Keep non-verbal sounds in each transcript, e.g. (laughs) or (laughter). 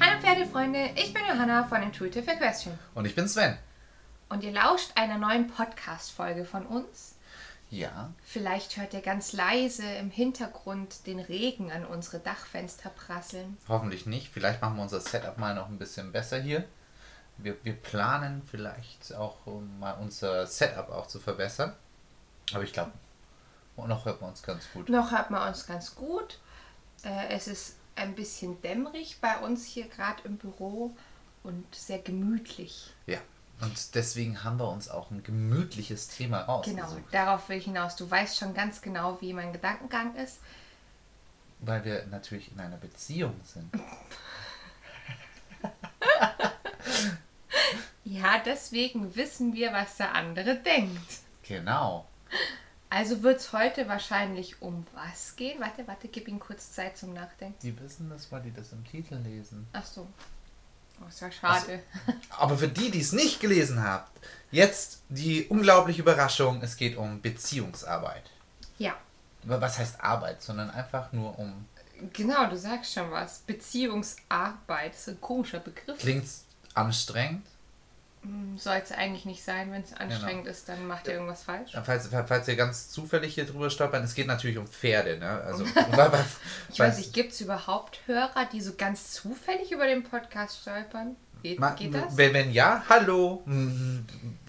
Hallo Pferdefreunde, ich bin Johanna von Intuitive Equestrian Und ich bin Sven. und ihr lauscht einer neuen Podcast-Folge von uns. Ja. Vielleicht hört ihr ganz leise im Hintergrund den Regen an unsere Dachfenster prasseln. Hoffentlich nicht. Vielleicht machen wir unser Setup mal noch ein bisschen besser hier. Wir, wir planen vielleicht auch, um mal unser Setup auch zu verbessern. Aber ich glaube, noch hört man uns ganz gut. Noch hört man uns ganz gut. Äh, es ist ein bisschen dämmerig bei uns hier gerade im Büro und sehr gemütlich. Ja. Und deswegen haben wir uns auch ein gemütliches Thema Genau, rausgesucht. darauf will ich hinaus. Du weißt schon ganz genau, wie mein Gedankengang ist. Weil wir natürlich in einer Beziehung sind. (laughs) Ja, deswegen wissen wir, was der andere denkt. Genau. Also wird es heute wahrscheinlich um was gehen? Warte, warte, gib ihm kurz Zeit zum Nachdenken. Die wissen das, weil die das im Titel lesen. Ach so. Oh, ist ja schade. Aber für die, die es nicht gelesen habt, jetzt die unglaubliche Überraschung, es geht um Beziehungsarbeit. Ja, Aber Was heißt Arbeit, sondern einfach nur um. genau, du sagst schon was. Beziehungsarbeit ist ein komischer Begriff. Klingt anstrengend. Soll es eigentlich nicht sein, wenn es anstrengend ist, dann macht ihr irgendwas falsch. Falls, falls ihr ganz zufällig hier drüber stolpern, es geht natürlich um Pferde, ne? Also, (laughs) Ich weiß nicht, gibt es überhaupt Hörer, die so ganz zufällig über den Podcast stolpern? Geht, Ma- geht das? Wenn, wenn ja, hallo.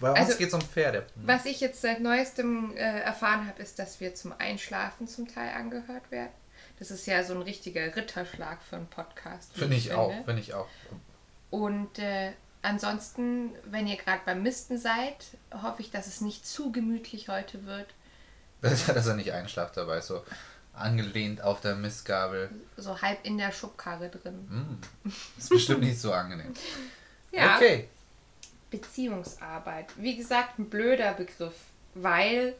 Bei uns Also- geht es um Pferde. Was ich jetzt seit neuestem äh, erfahren habe, ist, dass wir zum Einschlafen zum Teil angehört werden. Das ist ja so ein richtiger Ritterschlag für einen Podcast. Finde ich auch, finde ich auch. Und äh, ansonsten, wenn ihr gerade beim Misten seid, hoffe ich, dass es nicht zu gemütlich heute wird. (laughs) Dass er nicht einschlaft dabei, so angelehnt auf der Mistgabel. So halb in der Schubkarre drin. Mm. (laughs) Ist bestimmt nicht so angenehm. Ja, Okay. Beziehungsarbeit. Wie gesagt, ein blöder Begriff, weil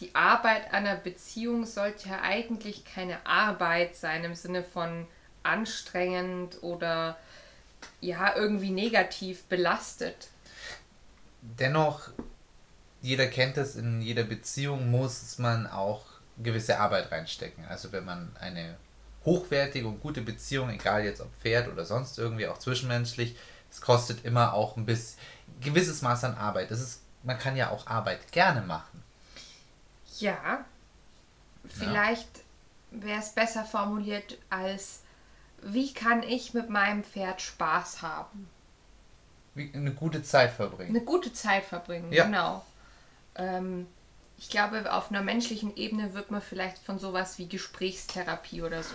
die Arbeit einer Beziehung sollte ja eigentlich keine Arbeit sein im Sinne von anstrengend oder ja, irgendwie negativ belastet. Dennoch, jeder kennt es, in jeder Beziehung muss man auch gewisse Arbeit reinstecken. Also wenn man eine hochwertige und gute Beziehung, egal jetzt ob Pferd oder sonst irgendwie, auch zwischenmenschlich, es kostet immer auch ein bisschen, gewisses Maß an Arbeit. Das ist, man kann ja auch Arbeit gerne machen. Ja, vielleicht wäre es besser formuliert als, wie kann ich mit meinem Pferd Spaß haben? Wie eine gute Zeit verbringen. Eine gute Zeit verbringen, Ja. genau. Ähm, ich glaube, auf einer menschlichen Ebene wird man vielleicht von sowas wie Gesprächstherapie oder so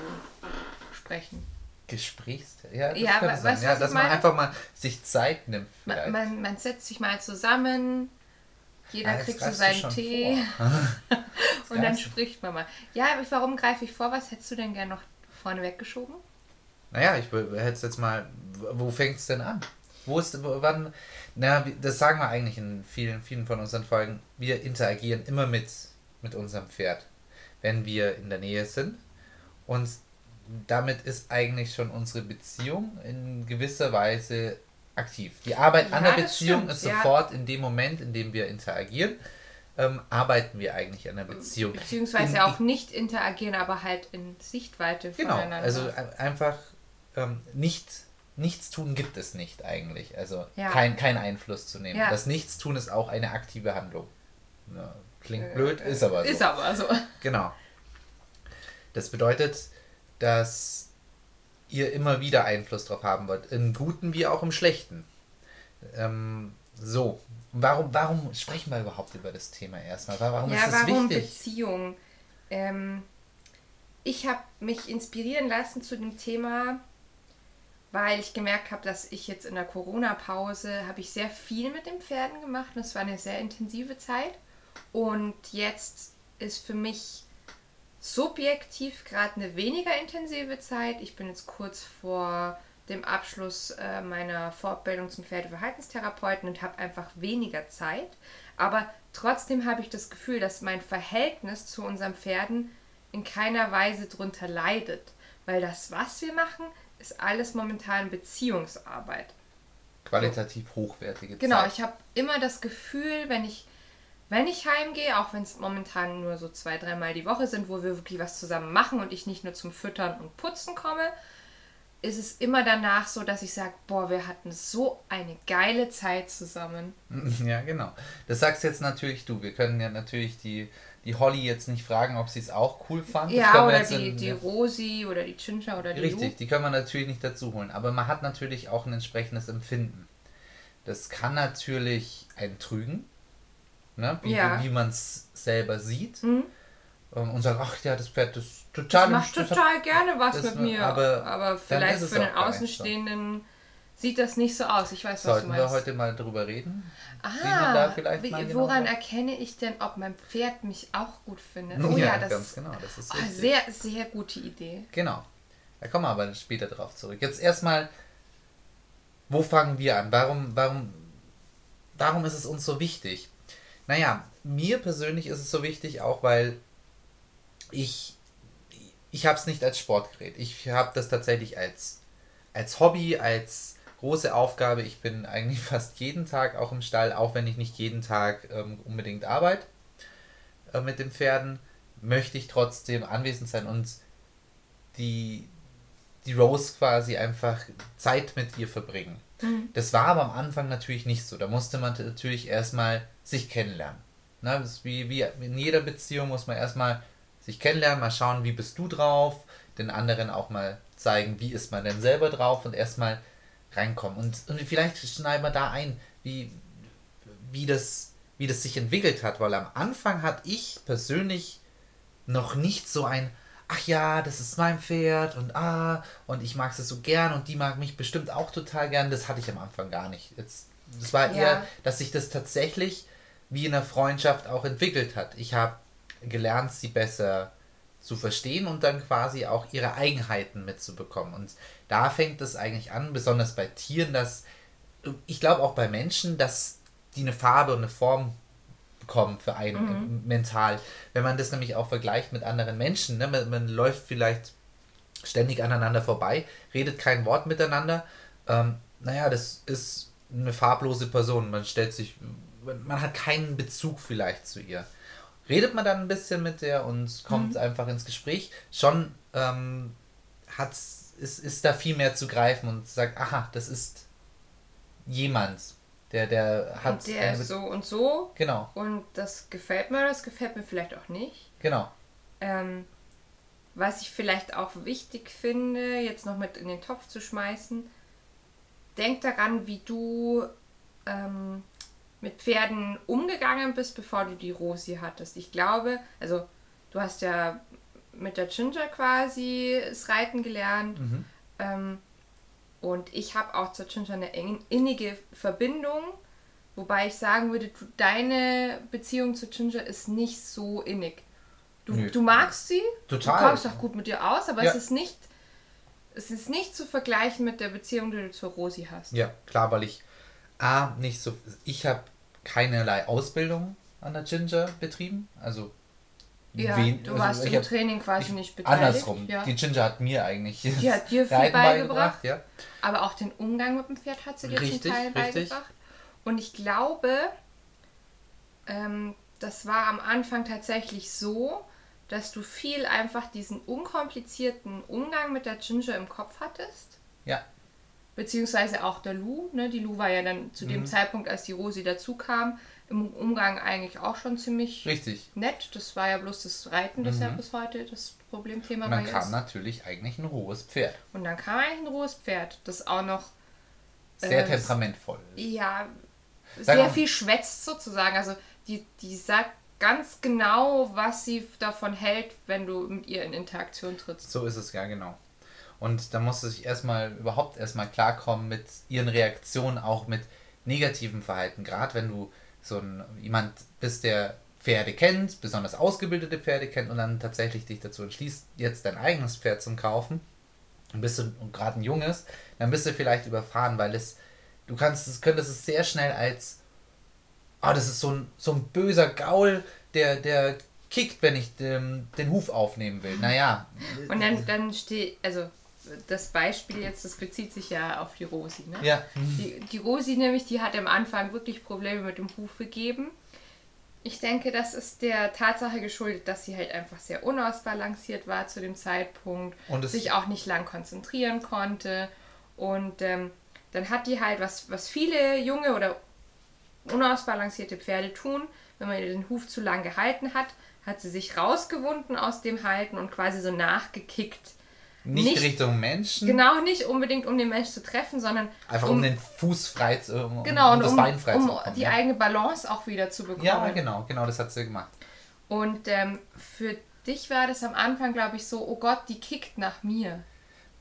sprechen. Gesprächs... Ja, das Ja, könnte sein. weißt ja, dass man meine? einfach mal sich Zeit nimmt. Man, man, man setzt sich mal zusammen, jeder Ah, kriegt so seinen Tee (laughs) (laughs) und dann spricht man mal. Ja, warum greife ich vor? Was hättest du denn gern noch vorne weggeschoben? Naja, ich hätte es jetzt mal, wo fängt es denn an? Wo ist, wann, na, das sagen wir eigentlich in vielen, vielen von unseren Folgen. Wir interagieren immer mit, mit unserem Pferd, wenn wir in der Nähe sind. Und damit ist eigentlich schon unsere Beziehung in gewisser Weise aktiv. Die Arbeit an Ja, der das Beziehung stimmt, ist ja. sofort in dem Moment, in dem wir interagieren, ähm, arbeiten wir eigentlich an der Beziehung. Beziehungsweise In- auch nicht interagieren, aber halt in Sichtweite Genau, voneinander. also ein- einfach ähm, nicht, Nichtstun gibt es nicht eigentlich. Also Ja. kein, kein Einfluss zu nehmen. Ja. Das Nichtstun ist auch eine aktive Handlung. Ja, klingt Äh, blöd, ist aber so. Ist aber so. (laughs) Genau. Das bedeutet, dass ihr immer wieder Einfluss drauf haben wollt. Im Guten wie auch im Schlechten. Ähm, so. Warum, warum sprechen wir überhaupt über das Thema erstmal? Warum ja, ist das warum wichtig? Beziehung? Ähm, ich habe mich inspirieren lassen zu dem Thema, weil ich gemerkt habe, dass ich jetzt in der Corona-Pause habe ich sehr viel mit den Pferden gemacht und es war eine sehr intensive Zeit. Und jetzt ist für mich subjektiv gerade eine weniger intensive Zeit. Ich bin jetzt kurz vor dem Abschluss äh, meiner Fortbildung zum Pferdeverhaltenstherapeuten und habe einfach weniger Zeit. Aber trotzdem habe ich das Gefühl, dass mein Verhältnis zu unseren Pferden in keiner Weise drunter leidet. Weil das, was wir machen, ist alles momentan Beziehungsarbeit. Qualitativ hochwertige Genau, Zeit. ich habe immer das Gefühl, wenn ich, wenn ich heimgehe, auch wenn es momentan nur so zwei, dreimal die Woche sind, wo wir wirklich was zusammen machen und ich nicht nur zum Füttern und Putzen komme, ist es immer danach so, dass ich sage, boah, wir hatten so eine geile Zeit zusammen. (laughs) Ja, genau. Das sagst jetzt natürlich du. Wir können ja natürlich die, die Holly jetzt nicht fragen, ob sie es auch cool fand. Ja, oder die, in- die Rosi oder die Ginger oder die Richtig, Lu. die können wir natürlich nicht dazu holen. Aber man hat natürlich auch ein entsprechendes Empfinden. Das kann natürlich einen trügen, ne? wie, Ja. wie man es selber sieht. Mhm. Ähm, Und sagt, ach ja, das Pferd ist total... Das macht hat- total gerne was mit mir. aber Aber, vielleicht für den nicht so. Sieht das nicht so aus. Ich weiß, was du Sollten wir meinst. heute mal drüber reden? ah, wie genau woran erkenne ich denn, ob mein Pferd mich auch gut findet? (laughs) Oh ja, das ganz ist genau. Das ist oh, sehr, sehr gute Idee. Genau. Da kommen wir aber später drauf zurück. Jetzt erstmal, wo fangen wir an? Warum, warum, warum ist es uns so wichtig? Naja, mir persönlich ist es so wichtig, auch weil ich, ich habe es nicht als Sportgerät. Ich habe das tatsächlich als, als Hobby, als große Aufgabe. Ich bin eigentlich (laughs) fast jeden Tag auch im Stall, auch wenn ich nicht jeden Tag ähm, unbedingt arbeite äh, mit den Pferden, möchte ich trotzdem anwesend sein und die, die Rose quasi einfach Zeit mit ihr verbringen. Das war aber am Anfang natürlich nicht so. Da musste man natürlich erstmal sich kennenlernen. Ne? Das ist wie, wie in jeder Beziehung muss man erstmal sich kennenlernen, mal schauen, wie bist du drauf, den anderen auch mal zeigen, wie ist man denn selber drauf und erstmal reinkommen. Und, und vielleicht schneiden wir da ein, wie, wie, das, wie das sich entwickelt hat, weil am Anfang hatte ich persönlich noch nicht so ein, ach ja, das ist mein Pferd und ah, und ich mag es so gern und die mag mich bestimmt auch total gern. Das hatte ich am Anfang gar nicht. Jetzt, das war Ja. eher, dass sich das tatsächlich wie in einer Freundschaft auch entwickelt hat. Ich habe gelernt, sie besser zu verstehen und dann quasi auch ihre Eigenheiten mitzubekommen. Und da fängt es eigentlich an, besonders bei Tieren, dass ich glaube auch bei Menschen, dass die eine Farbe und eine Form bekommen für einen äh, mental. Wenn man das nämlich auch vergleicht mit anderen Menschen, ne? man, man läuft vielleicht ständig aneinander vorbei, redet kein Wort miteinander. Ähm, naja, das ist eine farblose Person. Man stellt sich, man hat keinen Bezug vielleicht zu ihr. Redet man dann ein bisschen mit der und kommt einfach ins Gespräch, schon ähm, hat's, ist, ist da viel mehr zu greifen und sagt, aha, das ist jemand, der, der hat Und der ist so und so Genau, und das gefällt mir, das gefällt mir vielleicht auch nicht. genau. Ähm, was ich vielleicht auch wichtig finde, jetzt noch mit in den Topf zu schmeißen, denk daran, wie du ähm, mit Pferden umgegangen bist, bevor du die Rosi hattest. Ich glaube, also du hast ja mit der Ginger quasi das Reiten gelernt. Mhm. Ähm, und ich habe auch zur Ginger eine innige Verbindung, wobei ich sagen würde, du, deine Beziehung zu Ginger ist nicht so innig. Du, du magst sie, Total. du kommst auch gut mit ihr aus, aber Ja. es ist nicht es ist nicht zu vergleichen mit der Beziehung, die du zur Rosi hast. Ja, klar, weil ich A, nicht so. Ich habe keinerlei Ausbildung an der Ginger betrieben. Also. Ja, wen- du also warst ich im hab- Training quasi ich, nicht beteiligt. Andersrum. Ja. Die Ginger hat mir eigentlich Die (laughs) hat dir viel beigebracht. ja. Aber auch den Umgang mit dem Pferd hat sie dir Richtig, zum Teil richtig. beigebracht. Und ich glaube, ähm, das war am Anfang tatsächlich so, dass du viel einfach diesen unkomplizierten Umgang mit der Ginger im Kopf hattest. Ja. Beziehungsweise auch der Lu. Ne? Die Lu war ja dann zu Mhm. dem Zeitpunkt, als die Rosi dazu kam, im Umgang eigentlich auch schon ziemlich Richtig. nett. Das war ja bloß das Reiten, das ja Mhm. bis heute das Problemthema Und dann ihr kam ist. natürlich eigentlich ein rohes Pferd. Und dann kam eigentlich ein rohes Pferd, das auch noch Sehr Äh, temperamentvoll. ja, Sag sehr mal- viel schwätzt sozusagen. Also die, die sagt ganz genau, was sie davon hält, wenn du mit ihr in Interaktion trittst. So ist es ja genau. Und da musste sich erstmal überhaupt erstmal klarkommen mit ihren Reaktionen, auch mit negativen Verhalten. Gerade wenn du so ein jemand bist, der Pferde kennt, besonders ausgebildete Pferde kennt und dann tatsächlich dich dazu entschließt, jetzt dein eigenes Pferd zu kaufen, und bist du gerade ein junges, dann bist du vielleicht überfahren, weil es, du kannst, es könntest es sehr schnell als, ah, das ist so ein, so ein böser Gaul, der, der kickt, wenn ich den, den Huf aufnehmen will. Naja. Und dann, dann steht, also das Beispiel jetzt, das bezieht sich ja auf die Rosi. Ne? Ja. Die, die Rosi nämlich, die hat am Anfang wirklich Probleme mit dem Huf gegeben. Ich denke, das ist der Tatsache geschuldet, dass sie halt einfach sehr unausbalanciert war zu dem Zeitpunkt, Und sich auch nicht lang konzentrieren konnte. Und ähm, dann hat die halt, was, was viele junge oder unausbalancierte Pferde tun, wenn man ihr den Huf zu lang gehalten hat, hat sie sich rausgewunden aus dem Halten und quasi so nachgekickt. Nicht, Nicht- Richtung Menschen. Genau, nicht unbedingt um den Mensch zu treffen, sondern Einfach um, den Fuß frei zu um, genau, um das um, Bein frei um zu bekommen. die ja. eigene Balance auch wieder zu bekommen. ja, genau, genau, das hat sie gemacht. Und ähm, für dich war das am Anfang, glaube ich, so, oh Gott, die kickt nach mir.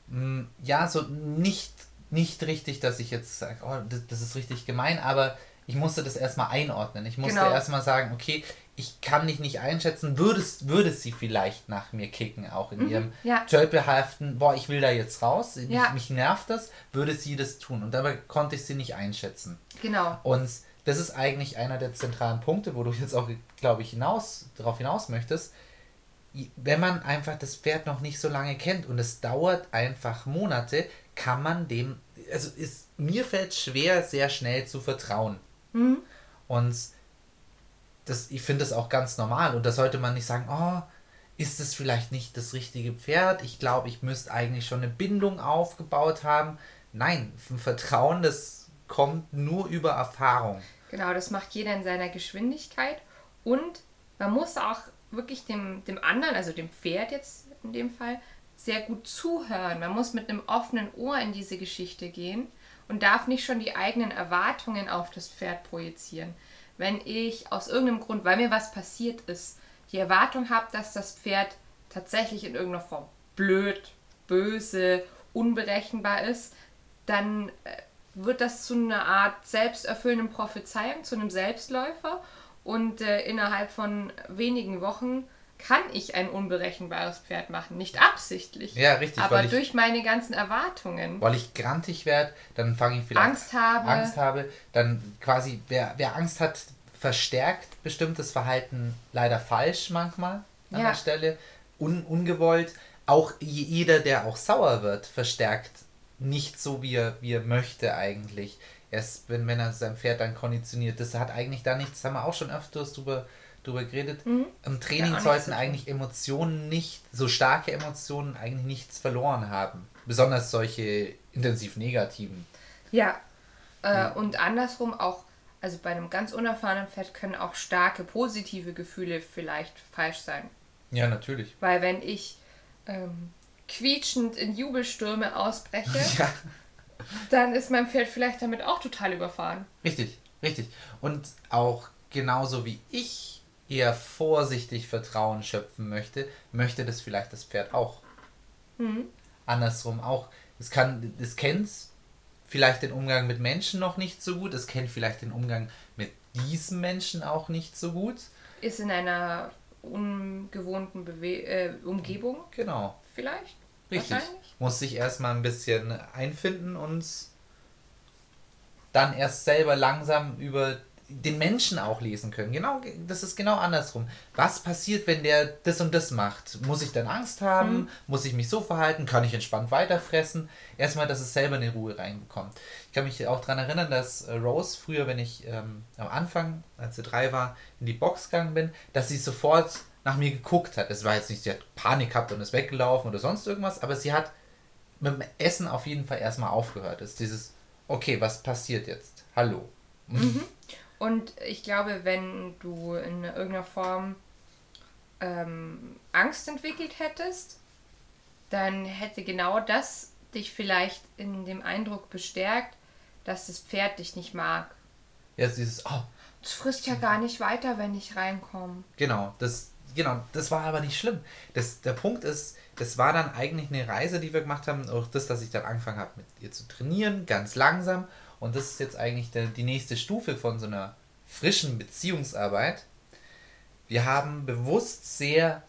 Mm, Ja, so nicht, nicht richtig, dass ich jetzt sage, oh, das, das ist richtig gemein, aber ich musste das erstmal einordnen. Ich musste Genau. erstmal sagen, okay, ich kann dich nicht einschätzen, würdest, würde sie vielleicht nach mir kicken, auch in ihrem Mhm, ja. Tölpelhaften, boah, ich will da jetzt raus, mich, Ja. mich nervt das, würde sie das tun. Und dabei konnte ich sie nicht einschätzen. Genau. Und das ist eigentlich einer der zentralen Punkte, wo du jetzt auch, glaube ich, hinaus, darauf hinaus möchtest. Wenn man einfach das Pferd noch nicht so lange kennt und es dauert einfach Monate, kann man dem, also ist, mir fällt schwer, sehr schnell zu vertrauen. Mhm. Und das, ich finde das auch ganz normal. Und da sollte man nicht sagen, oh, ist es vielleicht nicht das richtige Pferd? Ich glaube, ich müsste eigentlich schon eine Bindung aufgebaut haben. Nein, ein Vertrauen, das kommt nur über Erfahrung. Genau, das macht jeder in seiner Geschwindigkeit. Und man muss auch wirklich dem, dem anderen, also dem Pferd jetzt in dem Fall, sehr gut zuhören. Man muss mit einem offenen Ohr in diese Geschichte gehen und darf nicht schon die eigenen Erwartungen auf das Pferd projizieren. Wenn ich aus irgendeinem Grund, weil mir was passiert ist, die Erwartung habe, dass das Pferd tatsächlich in irgendeiner Form blöd, böse, unberechenbar ist, dann äh, wird das zu einer Art selbsterfüllenden Prophezeiung, zu einem Selbstläufer. Und äh, innerhalb von wenigen Wochen kann ich ein unberechenbares Pferd machen. Nicht absichtlich, Ja, richtig, aber ich- durch meine ganzen Erwartungen. Weil ich grantig werde, dann fange ich vielleicht Angst habe. Angst habe, dann quasi, wer, wer Angst hat, verstärkt bestimmtes Verhalten leider falsch manchmal an Ja. der Stelle, un, ungewollt. Auch je- jeder, der auch sauer wird, verstärkt nicht so, wie er, wie er möchte eigentlich. Erst wenn, wenn er sein Pferd dann konditioniert, das hat eigentlich da nichts, haben wir auch schon öfters drüber, drüber geredet. Im Ja, Training nichts sollten eigentlich Emotionen nicht, so starke Emotionen eigentlich nichts verloren haben. Besonders solche intensiv negativen. Ja, äh, und andersrum auch, also bei einem ganz unerfahrenen Pferd können auch starke positive Gefühle vielleicht falsch sein. Ja, natürlich. Weil wenn ich ähm, quietschend in Jubelstürme ausbreche, (laughs) Ja, dann ist mein Pferd vielleicht damit auch total überfahren. richtig, richtig. Und auch genauso wie ich eher vorsichtig Vertrauen schöpfen möchte, möchte das vielleicht das Pferd auch. Andersrum auch. Es kann, es kennt vielleicht den Umgang mit Menschen noch nicht so gut, es kennt vielleicht den Umgang mit diesem Menschen auch nicht so gut. Ist in einer ungewohnten Bewe äh, Umgebung Genau. vielleicht. Richtig. Muss sich erstmal ein bisschen einfinden und dann erst selber langsam über den Menschen auch lesen können. Genau, das ist genau andersrum. Was passiert, wenn der das und das macht? Muss ich dann Angst haben? Muss ich mich so verhalten? Kann ich entspannt weiterfressen? Erstmal, dass es selber eine Ruhe reinbekommt. Ich kann mich auch daran erinnern, dass äh, Rose früher, wenn ich ähm, am Anfang, als sie drei war, in die Box gegangen bin, dass sie sofort nach mir geguckt hat. Es war jetzt nicht, sie hat Panik gehabt und ist weggelaufen oder sonst irgendwas, aber sie hat mit dem Essen auf jeden Fall erstmal aufgehört. Es ist dieses, okay, was passiert jetzt? Hallo. Und ich glaube, wenn du in irgendeiner Form ähm, Angst entwickelt hättest, dann hätte genau das dich vielleicht in dem Eindruck bestärkt, dass das Pferd dich nicht mag. Jetzt dieses, oh, Es frisst ja gar nicht weiter, wenn ich reinkomme. Genau, das, genau, das war aber nicht schlimm. Das, der Punkt ist, das war dann eigentlich eine Reise, die wir gemacht haben, auch das, dass ich dann angefangen habe, mit ihr zu trainieren, ganz langsam. Und das ist jetzt eigentlich der, die nächste Stufe von so einer frischen Beziehungsarbeit. Wir haben bewusst sehr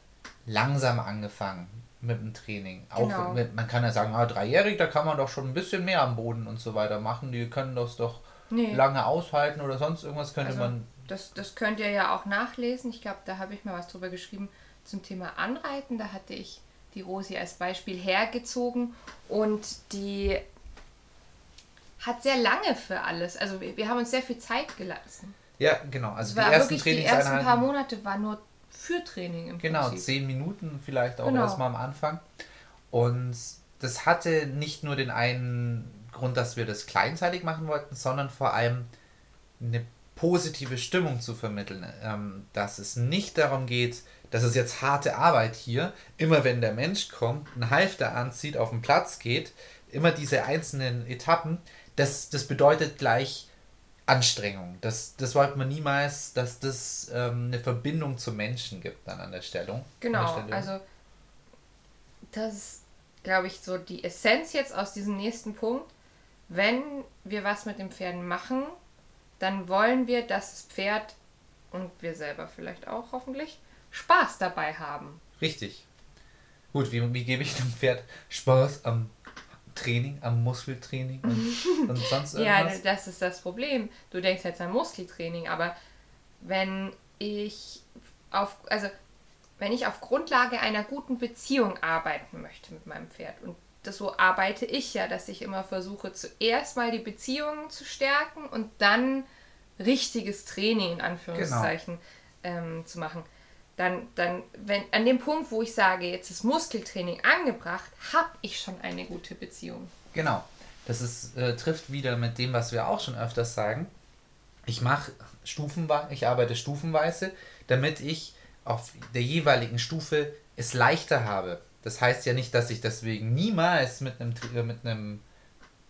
langsam angefangen mit dem Training. Auch Genau. mit, man kann ja sagen, ah, dreijährig, da kann man doch schon ein bisschen mehr am Boden und so weiter machen. Die können das doch Nee. lange aushalten oder sonst irgendwas könnte Also- man das, das könnt ihr ja auch nachlesen. Ich glaube, da habe ich mal was drüber geschrieben zum Thema Anreiten. Da hatte ich die Rosi als Beispiel hergezogen und die hat sehr lange für alles. Also wir, wir haben uns sehr viel Zeit gelassen. Ja, genau. Also die ersten Die ersten paar Monate waren nur für Training im Genau, Prinzip. zehn Minuten vielleicht auch genau. erstmal am Anfang. Und das hatte nicht nur den einen Grund, dass wir das kleinteilig machen wollten, sondern vor allem eine positive Stimmung zu vermitteln. Ähm, dass es nicht darum geht, dass es jetzt harte Arbeit hier, immer wenn der Mensch kommt, einen Halfter anzieht, auf den Platz geht, immer diese einzelnen Etappen, das, das bedeutet gleich Anstrengung. Das, das wollte man niemals, dass das ähm, eine Verbindung zu Menschen gibt dann an der Stellung. Genau, Stellung. also das ist, glaube ich, so die Essenz jetzt aus diesem nächsten Punkt. Wenn wir was mit den Pferden machen, dann wollen wir, dass das Pferd und wir selber vielleicht auch hoffentlich Spaß dabei haben. Richtig. Gut, wie, wie gebe ich dem Pferd Spaß am Training, am Muskeltraining und, (laughs) und sonst irgendwas? ja, das ist das Problem. Du denkst jetzt an Muskeltraining, aber wenn ich auf, also wenn ich auf Grundlage einer guten Beziehung arbeiten möchte mit meinem Pferd und das so arbeite ich ja, dass ich immer versuche, zuerst mal die Beziehungen zu stärken und dann richtiges Training in Anführungszeichen genau. ähm, zu machen dann, dann, wenn an dem Punkt, wo ich sage, jetzt ist Muskeltraining angebracht, habe ich schon eine gute Beziehung. Genau. Das ist, äh, trifft wieder mit dem, was wir auch schon öfters sagen. Ich mache stufenweise, ich arbeite stufenweise, damit ich auf der jeweiligen Stufe es leichter habe. Das heißt ja nicht, dass ich deswegen niemals mit einem, mit einem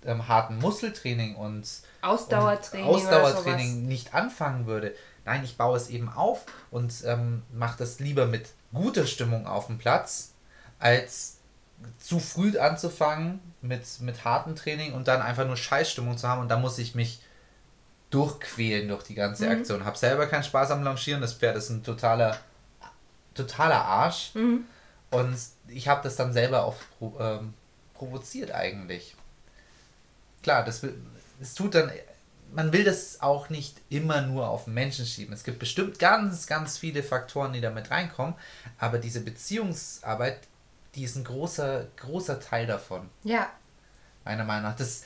ähm, harten Muskeltraining und Ausdauertraining, Ausdauertraining nicht anfangen würde. Nein, ich baue es eben auf und ähm, mache das lieber mit guter Stimmung auf dem Platz, als zu früh anzufangen mit, mit hartem Training und dann einfach nur Scheißstimmung zu haben und da muss ich mich durchquälen durch die ganze mhm. Aktion. Hab selber keinen Spaß am Launchieren, das Pferd ist ein totaler, totaler Arsch mhm. und ich habe das dann selber auch ähm, provoziert eigentlich. Klar, das, das tut dann man will das auch nicht immer nur auf Menschen schieben. Es gibt bestimmt ganz, ganz viele Faktoren, die damit reinkommen, aber diese Beziehungsarbeit, die ist ein großer, großer Teil davon. Ja. Meiner Meinung nach. Das,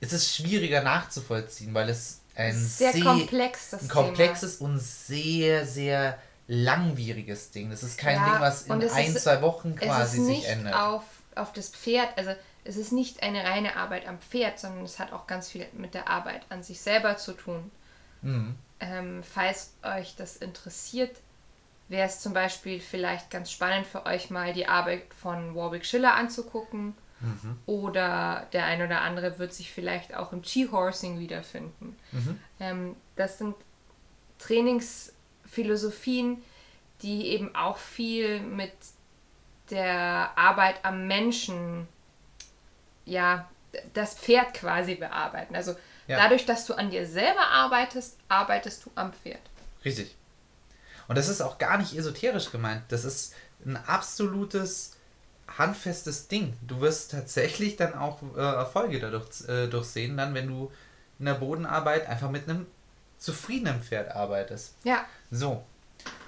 es ist schwieriger nachzuvollziehen, weil es ein sehr, sehr komplex, ein komplexes Thema. und sehr, sehr langwieriges Ding. Das ist kein ja, Ding, was in ein, ist, zwei Wochen quasi sich ändert. Auf, auf das Pferd, also es ist nicht eine reine Arbeit am Pferd, sondern es hat auch ganz viel mit der Arbeit an sich selber zu tun. Mhm. Ähm, falls euch das interessiert, wäre es zum Beispiel vielleicht ganz spannend für euch mal die Arbeit von Warwick Schiller anzugucken. Mhm. Oder der ein oder andere wird sich vielleicht auch im G-Horsing wiederfinden. Mhm. Ähm, das sind Trainingsphilosophien, die eben auch viel mit der Arbeit am Menschen ja, das Pferd quasi bearbeiten. Also ja. dadurch, dass du an dir selber arbeitest, arbeitest du am Pferd. Richtig. Und das ist auch gar nicht esoterisch gemeint. Das ist ein absolutes handfestes Ding. Du wirst tatsächlich dann auch äh, Erfolge dadurch äh, durchsehen, dann wenn du in der Bodenarbeit einfach mit einem zufriedenen Pferd arbeitest. Ja. So,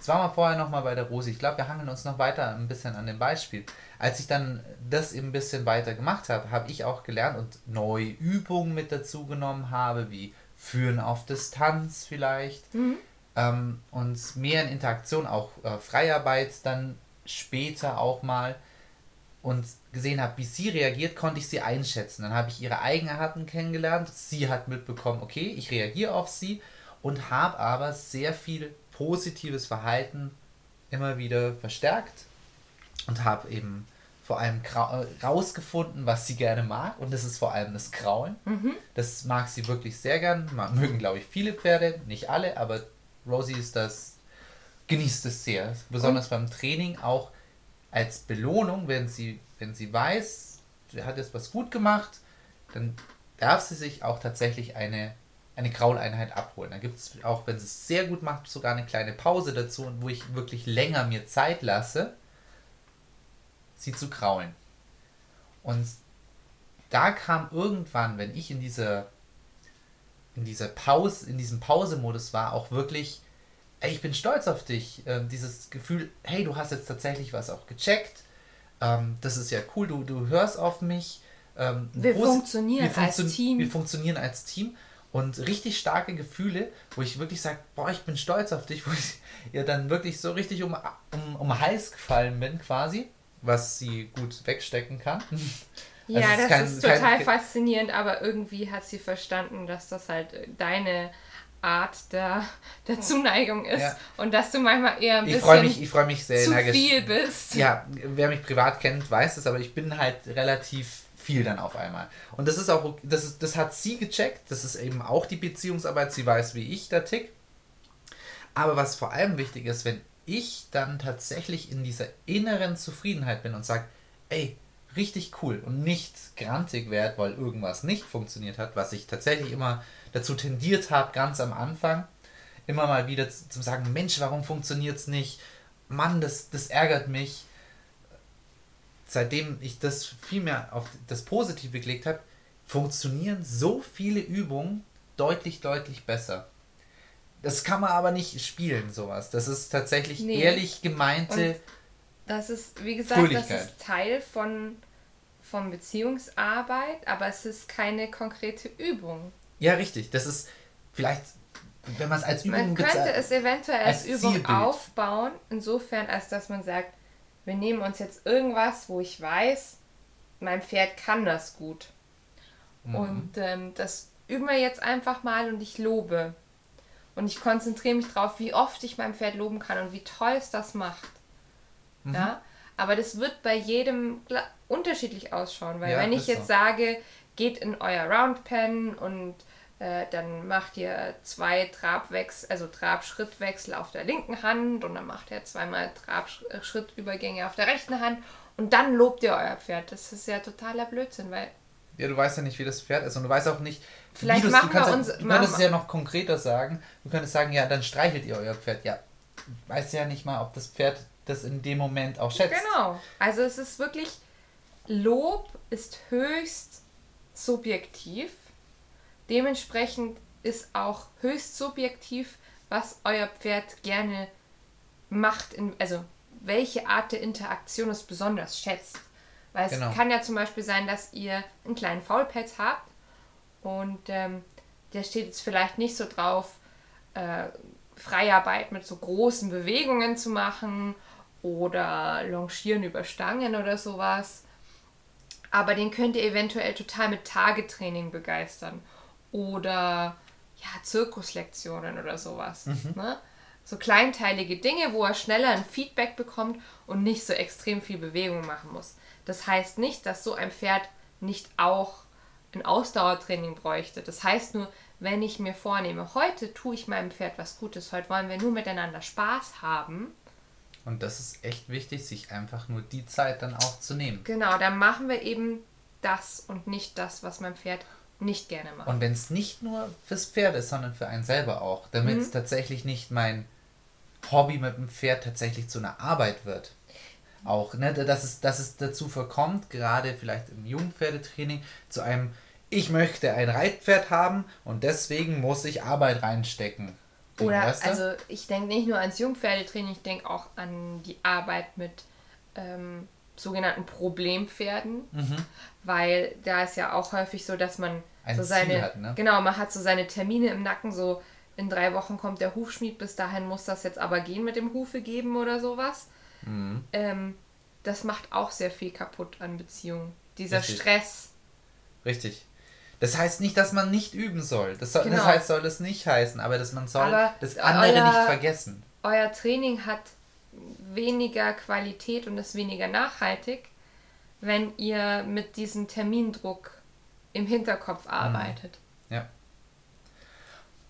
Jetzt waren wir vorher nochmal bei der Rosi. Ich glaube, wir hangeln uns noch weiter ein bisschen an dem Beispiel. Als ich dann das eben ein bisschen weiter gemacht habe, habe ich auch gelernt und neue Übungen mit dazu genommen habe, wie Führen auf Distanz vielleicht. Mhm. Ähm, und mehr in Interaktion, auch äh, Freiarbeit dann später auch mal. Und gesehen habe, wie sie reagiert, konnte ich sie einschätzen. Dann habe ich ihre Eigenarten kennengelernt. Sie hat mitbekommen, okay, ich reagiere auf sie und habe aber sehr viel positives Verhalten immer wieder verstärkt und habe eben vor allem rausgefunden, was sie gerne mag. Und das ist vor allem das Kraulen. Mhm. Das mag sie wirklich sehr gern. Mögen, glaube ich, viele Pferde, nicht alle, aber Rosie ist das, genießt es sehr. Besonders und? beim Training auch als Belohnung, wenn sie, wenn sie weiß, sie hat jetzt was gut gemacht, dann darf sie sich auch tatsächlich eine eine Krauleinheit abholen. Da gibt es auch, wenn es sehr gut macht, sogar eine kleine Pause dazu, wo ich wirklich länger mir Zeit lasse, sie zu kraulen. Und da kam irgendwann, wenn ich in dieser in dieser Pause, in diesem Pausemodus war, auch wirklich, ey, ich bin stolz auf dich. Ähm, dieses Gefühl, hey, du hast jetzt tatsächlich was auch gecheckt. Ähm, das ist ja cool, du, du hörst auf mich. Ähm, wir funktionieren wir funktio als Team. Wir funktionieren als Team und richtig starke Gefühle, wo ich wirklich sage, boah, ich bin stolz auf dich, (laughs) wo ich ihr dann wirklich so richtig um, um, um Hals gefallen bin quasi, was sie gut wegstecken kann. (laughs) Ja, also das kein, ist total kein, faszinierend, aber irgendwie hat sie verstanden, dass das halt deine Art der, der Zuneigung ist ja. und dass du manchmal eher ein ich bisschen mich, ich freu mich sehr zu viel bist. Ja, wer mich privat kennt, weiß es, aber ich bin halt relativ viel dann auf einmal. Und das ist auch, das, ist, das hat sie gecheckt, das ist eben auch die Beziehungsarbeit, sie weiß, wie ich da tick. Aber was vor allem wichtig ist, wenn ich dann tatsächlich in dieser inneren Zufriedenheit bin und sage, ey, richtig cool und nicht grantig werde, weil irgendwas nicht funktioniert hat, was ich tatsächlich immer dazu tendiert habe, ganz am Anfang, immer mal wieder zu, zu sagen, Mensch, warum funktioniert es nicht? Mann, das, das ärgert mich. Seitdem ich das viel mehr auf das Positive gelegt habe, funktionieren so viele Übungen deutlich, deutlich besser. Das kann man aber nicht spielen, sowas. Das ist tatsächlich nee. ehrlich gemeinte. Und das ist, wie gesagt, das ist Teil von, von Beziehungsarbeit, aber es ist keine konkrete Übung. Ja, richtig. Das ist vielleicht, wenn man es als Übung Man könnte es eventuell als, als Übung Zielbild. aufbauen, insofern, als dass man sagt, wir nehmen uns jetzt irgendwas, wo ich weiß, mein Pferd kann das gut. Mhm. Und ähm, das üben wir jetzt einfach mal und ich lobe. Und ich konzentriere mich darauf, wie oft ich mein Pferd loben kann und wie toll es das macht. Mhm. Ja? Aber das wird bei jedem unterschiedlich ausschauen, weil ja, wenn ich jetzt so. sage, geht in euer Roundpen und äh, dann macht ihr zwei Trabwechsel, also Trabschrittwechsel auf der linken Hand und dann macht ihr zweimal Trabschrittübergänge auf der rechten Hand und dann lobt ihr euer Pferd. Das ist ja totaler Blödsinn, weil ja, du weißt ja nicht, wie das Pferd ist und du weißt auch nicht, Vielleicht machen du, wir uns. Du könntest es ja noch konkreter sagen. Du könntest sagen, ja, dann streichelt ihr euer Pferd. Ja, weißt ja nicht mal, ob das Pferd das in dem Moment auch schätzt. Genau. Also es ist wirklich, Lob ist höchst subjektiv. Dementsprechend ist auch höchst subjektiv, was euer Pferd gerne macht, in, also welche Art der Interaktion es besonders schätzt. Weil genau. es kann ja zum Beispiel sein, dass ihr einen kleinen Faulpelz habt und ähm, der steht jetzt vielleicht nicht so drauf, äh, Freiarbeit mit so großen Bewegungen zu machen oder Longieren über Stangen oder sowas. Aber den könnt ihr eventuell total mit Tagetraining begeistern. Oder ja, Zirkuslektionen oder sowas. Mhm. Ne? So kleinteilige Dinge, wo er schneller ein Feedback bekommt und nicht so extrem viel Bewegung machen muss. Das heißt nicht, dass so ein Pferd nicht auch ein Ausdauertraining bräuchte. Das heißt nur, wenn ich mir vornehme, heute tue ich meinem Pferd was Gutes, heute wollen wir nur miteinander Spaß haben, und das ist echt wichtig, sich einfach nur die Zeit dann auch zu nehmen. Genau, dann machen wir eben das und nicht das, was mein Pferd nicht gerne macht. Und wenn es nicht nur fürs Pferd ist, sondern für einen selber auch, damit es mhm. tatsächlich nicht mein Hobby mit dem Pferd tatsächlich zu einer Arbeit wird. Auch, ne, dass es, dass es dazu verkommt, gerade vielleicht im Jungpferdetraining, zu einem, ich möchte ein Reitpferd haben und deswegen muss ich Arbeit reinstecken. Oder, du? also ich denke nicht nur ans Jungpferdetraining, ich denke auch an die Arbeit mit ähm, sogenannten Problempferden, mhm. weil da ist ja auch häufig so, dass man Ein so seine, hat, ne? genau, man hat so seine Termine im Nacken, so in drei Wochen kommt der Hufschmied, bis dahin muss das jetzt aber gehen mit dem Hufe geben oder sowas. Mhm. Ähm, das macht auch sehr viel kaputt an Beziehungen. Dieser Richtig. Stress. Richtig. Das heißt nicht, dass man nicht üben soll. Das, soll, genau. das heißt, soll es nicht heißen, aber dass man soll aber das andere euer, nicht vergessen. Euer Training hat weniger Qualität und ist weniger nachhaltig, wenn ihr mit diesem Termindruck im Hinterkopf mhm. arbeitet. Ja.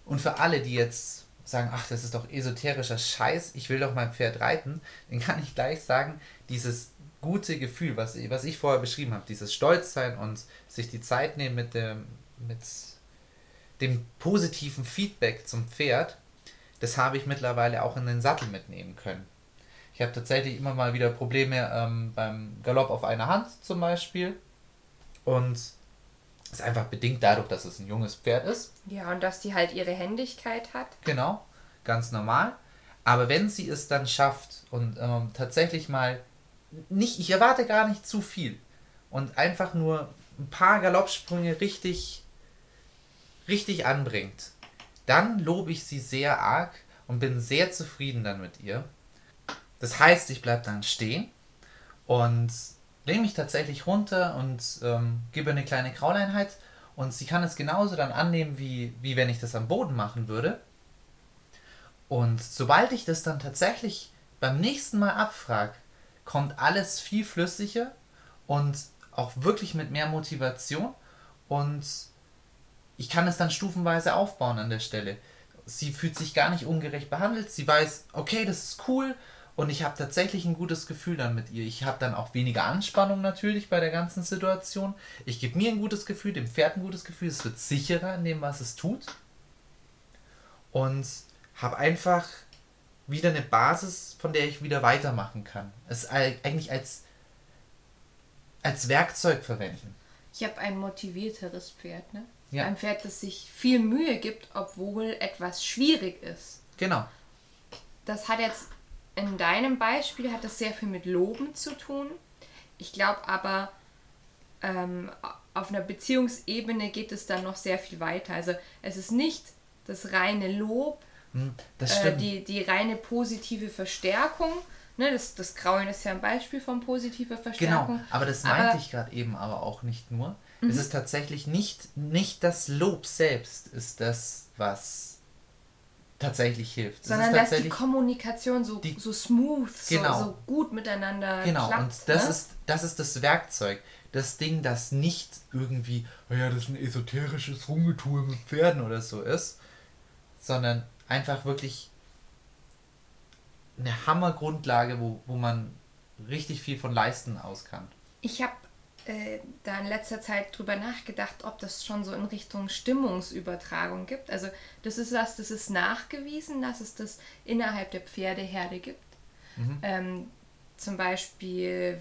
Und für alle, die jetzt sagen, ach, das ist doch esoterischer Scheiß, ich will doch mein Pferd reiten, den kann ich gleich sagen, dieses gute Gefühl, was, was ich vorher beschrieben habe, dieses Stolzsein und sich die Zeit nehmen mit dem, mit dem positiven Feedback zum Pferd, das habe ich mittlerweile auch in den Sattel mitnehmen können. Ich habe tatsächlich immer mal wieder Probleme ähm, beim Galopp auf einer Hand zum Beispiel. Und ist einfach bedingt dadurch, dass es ein junges Pferd ist. Ja, und dass die halt ihre Händigkeit hat. Genau, ganz normal. Aber wenn sie es dann schafft und ähm, tatsächlich mal nicht, ich erwarte gar nicht zu viel und einfach nur ein paar Galoppsprünge richtig, richtig anbringt, dann lobe ich sie sehr arg und bin sehr zufrieden dann mit ihr. Das heißt, ich bleibe dann stehen und lehne mich tatsächlich runter und ähm, gebe eine kleine Krauleinheit und sie kann es genauso dann annehmen, wie, wie wenn ich das am Boden machen würde. Und sobald ich das dann tatsächlich beim nächsten Mal abfrage, kommt alles viel flüssiger und auch wirklich mit mehr Motivation und ich kann es dann stufenweise aufbauen an der Stelle. Sie fühlt sich gar nicht ungerecht behandelt, sie weiß, okay, das ist cool und ich habe tatsächlich ein gutes Gefühl dann mit ihr. Ich habe dann auch weniger Anspannung natürlich bei der ganzen Situation. Ich gebe mir ein gutes Gefühl, dem Pferd ein gutes Gefühl, es wird sicherer in dem, was es tut. Und habe einfach wieder eine Basis, von der ich wieder weitermachen kann. Es eigentlich als, als Werkzeug verwenden. Ich habe ein motivierteres Pferd, ne? Ja. Ein Pferd, das sich viel Mühe gibt, obwohl etwas schwierig ist. Genau. Das hat jetzt in deinem Beispiel hat das sehr viel mit Loben zu tun. Ich glaube aber, ähm, auf einer Beziehungsebene geht es dann noch sehr viel weiter. Also es ist nicht das reine Lob, hm, äh, die, die reine positive Verstärkung. Ne, das, das Grauen ist ja ein Beispiel von positiver Verstärkung. Genau, aber das meinte aber, ich gerade eben aber auch nicht nur. Mhm. Es ist tatsächlich nicht, nicht das Lob selbst, ist das, was tatsächlich hilft. Das Sondern dass die Kommunikation so, die, so smooth, genau. so, so, gut miteinander Genau, klappt, und das, ne? ist, das ist das Werkzeug. Das Ding, das nicht irgendwie, oh ja, das ist ein esoterisches Rumgetue mit Pferden oder so ist, sondern einfach wirklich eine Hammergrundlage, wo, wo man richtig viel von leisten aus kann. Ich habe äh, da in letzter Zeit drüber nachgedacht, ob das schon so in Richtung Stimmungsübertragung gibt. Also das ist was, das ist nachgewiesen, dass es das innerhalb der Pferdeherde gibt. Mhm. Ähm, zum Beispiel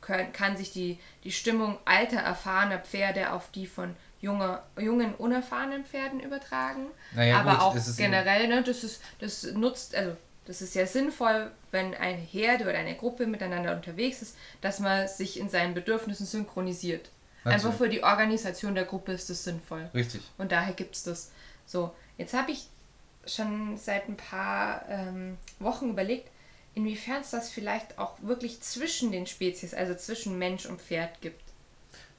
können, kann sich die, die Stimmung alter, erfahrener Pferde auf die von junger, jungen, unerfahrenen Pferden übertragen. Naja, Aber gut, auch generell, ne, das, ist, das nutzt, also das ist ja sinnvoll, wenn eine Herde oder eine Gruppe miteinander unterwegs ist, dass man sich in seinen Bedürfnissen synchronisiert. Also. Einfach für die Organisation der Gruppe ist das sinnvoll. Richtig. Und daher gibt es das. So, jetzt habe ich schon seit ein paar ähm, Wochen überlegt, inwiefern es das vielleicht auch wirklich zwischen den Spezies, also zwischen Mensch und Pferd gibt.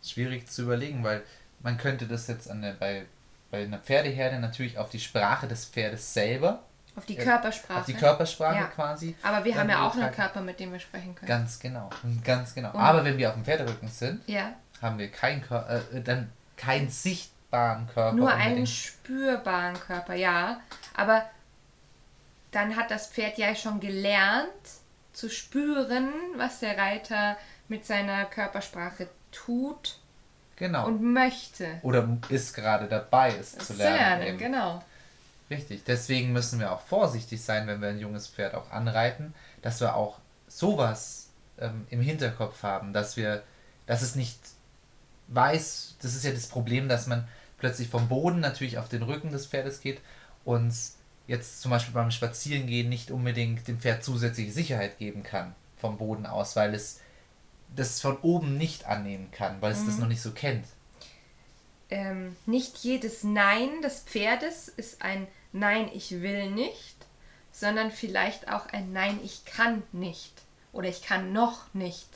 Schwierig zu überlegen, weil man könnte das jetzt an der, bei, bei einer Pferdeherde natürlich auf die Sprache des Pferdes selber auf die Körpersprache. Auf die Körpersprache ja. quasi. Aber wir haben ja auch einen Körper, mit dem wir sprechen können. Ganz genau. Ganz genau. Und Aber wenn wir auf dem Pferderücken sind, ja. haben wir keinen Körper, äh, dann keinen sichtbaren Körper. Nur unbedingt. einen spürbaren Körper, ja. Aber dann hat das Pferd ja schon gelernt zu spüren, was der Reiter mit seiner Körpersprache tut. Genau. Und möchte. Oder ist gerade dabei, es zu lernen. Zu lernen, genau. Richtig. Deswegen müssen wir auch vorsichtig sein, wenn wir ein junges Pferd auch anreiten, dass wir auch sowas ähm, im Hinterkopf haben, dass wir, dass es nicht weiß, das ist ja das Problem, dass man plötzlich vom Boden natürlich auf den Rücken des Pferdes geht und jetzt zum Beispiel beim Spazierengehen nicht unbedingt dem Pferd zusätzliche Sicherheit geben kann vom Boden aus, weil es das von oben nicht annehmen kann, weil es mhm. das noch nicht so kennt. Ähm, nicht jedes Nein des Pferdes ist ein Nein, ich will nicht, sondern vielleicht auch ein Nein, ich kann nicht oder ich kann noch nicht.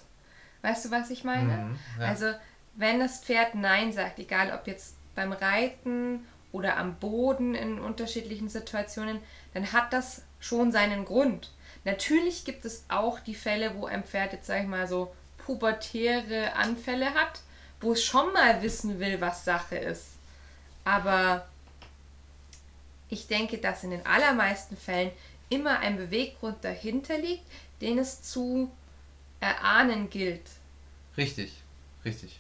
Weißt du, was ich meine? Mhm, ja. Also, wenn das Pferd Nein sagt, egal ob jetzt beim Reiten oder am Boden in unterschiedlichen Situationen, dann hat das schon seinen Grund. Natürlich gibt es auch die Fälle, wo ein Pferd jetzt, sag ich mal, so pubertäre Anfälle hat, wo es schon mal wissen will, was Sache ist. Aber ich denke, dass in den allermeisten Fällen immer ein Beweggrund dahinter liegt, den es zu erahnen gilt. Richtig, richtig.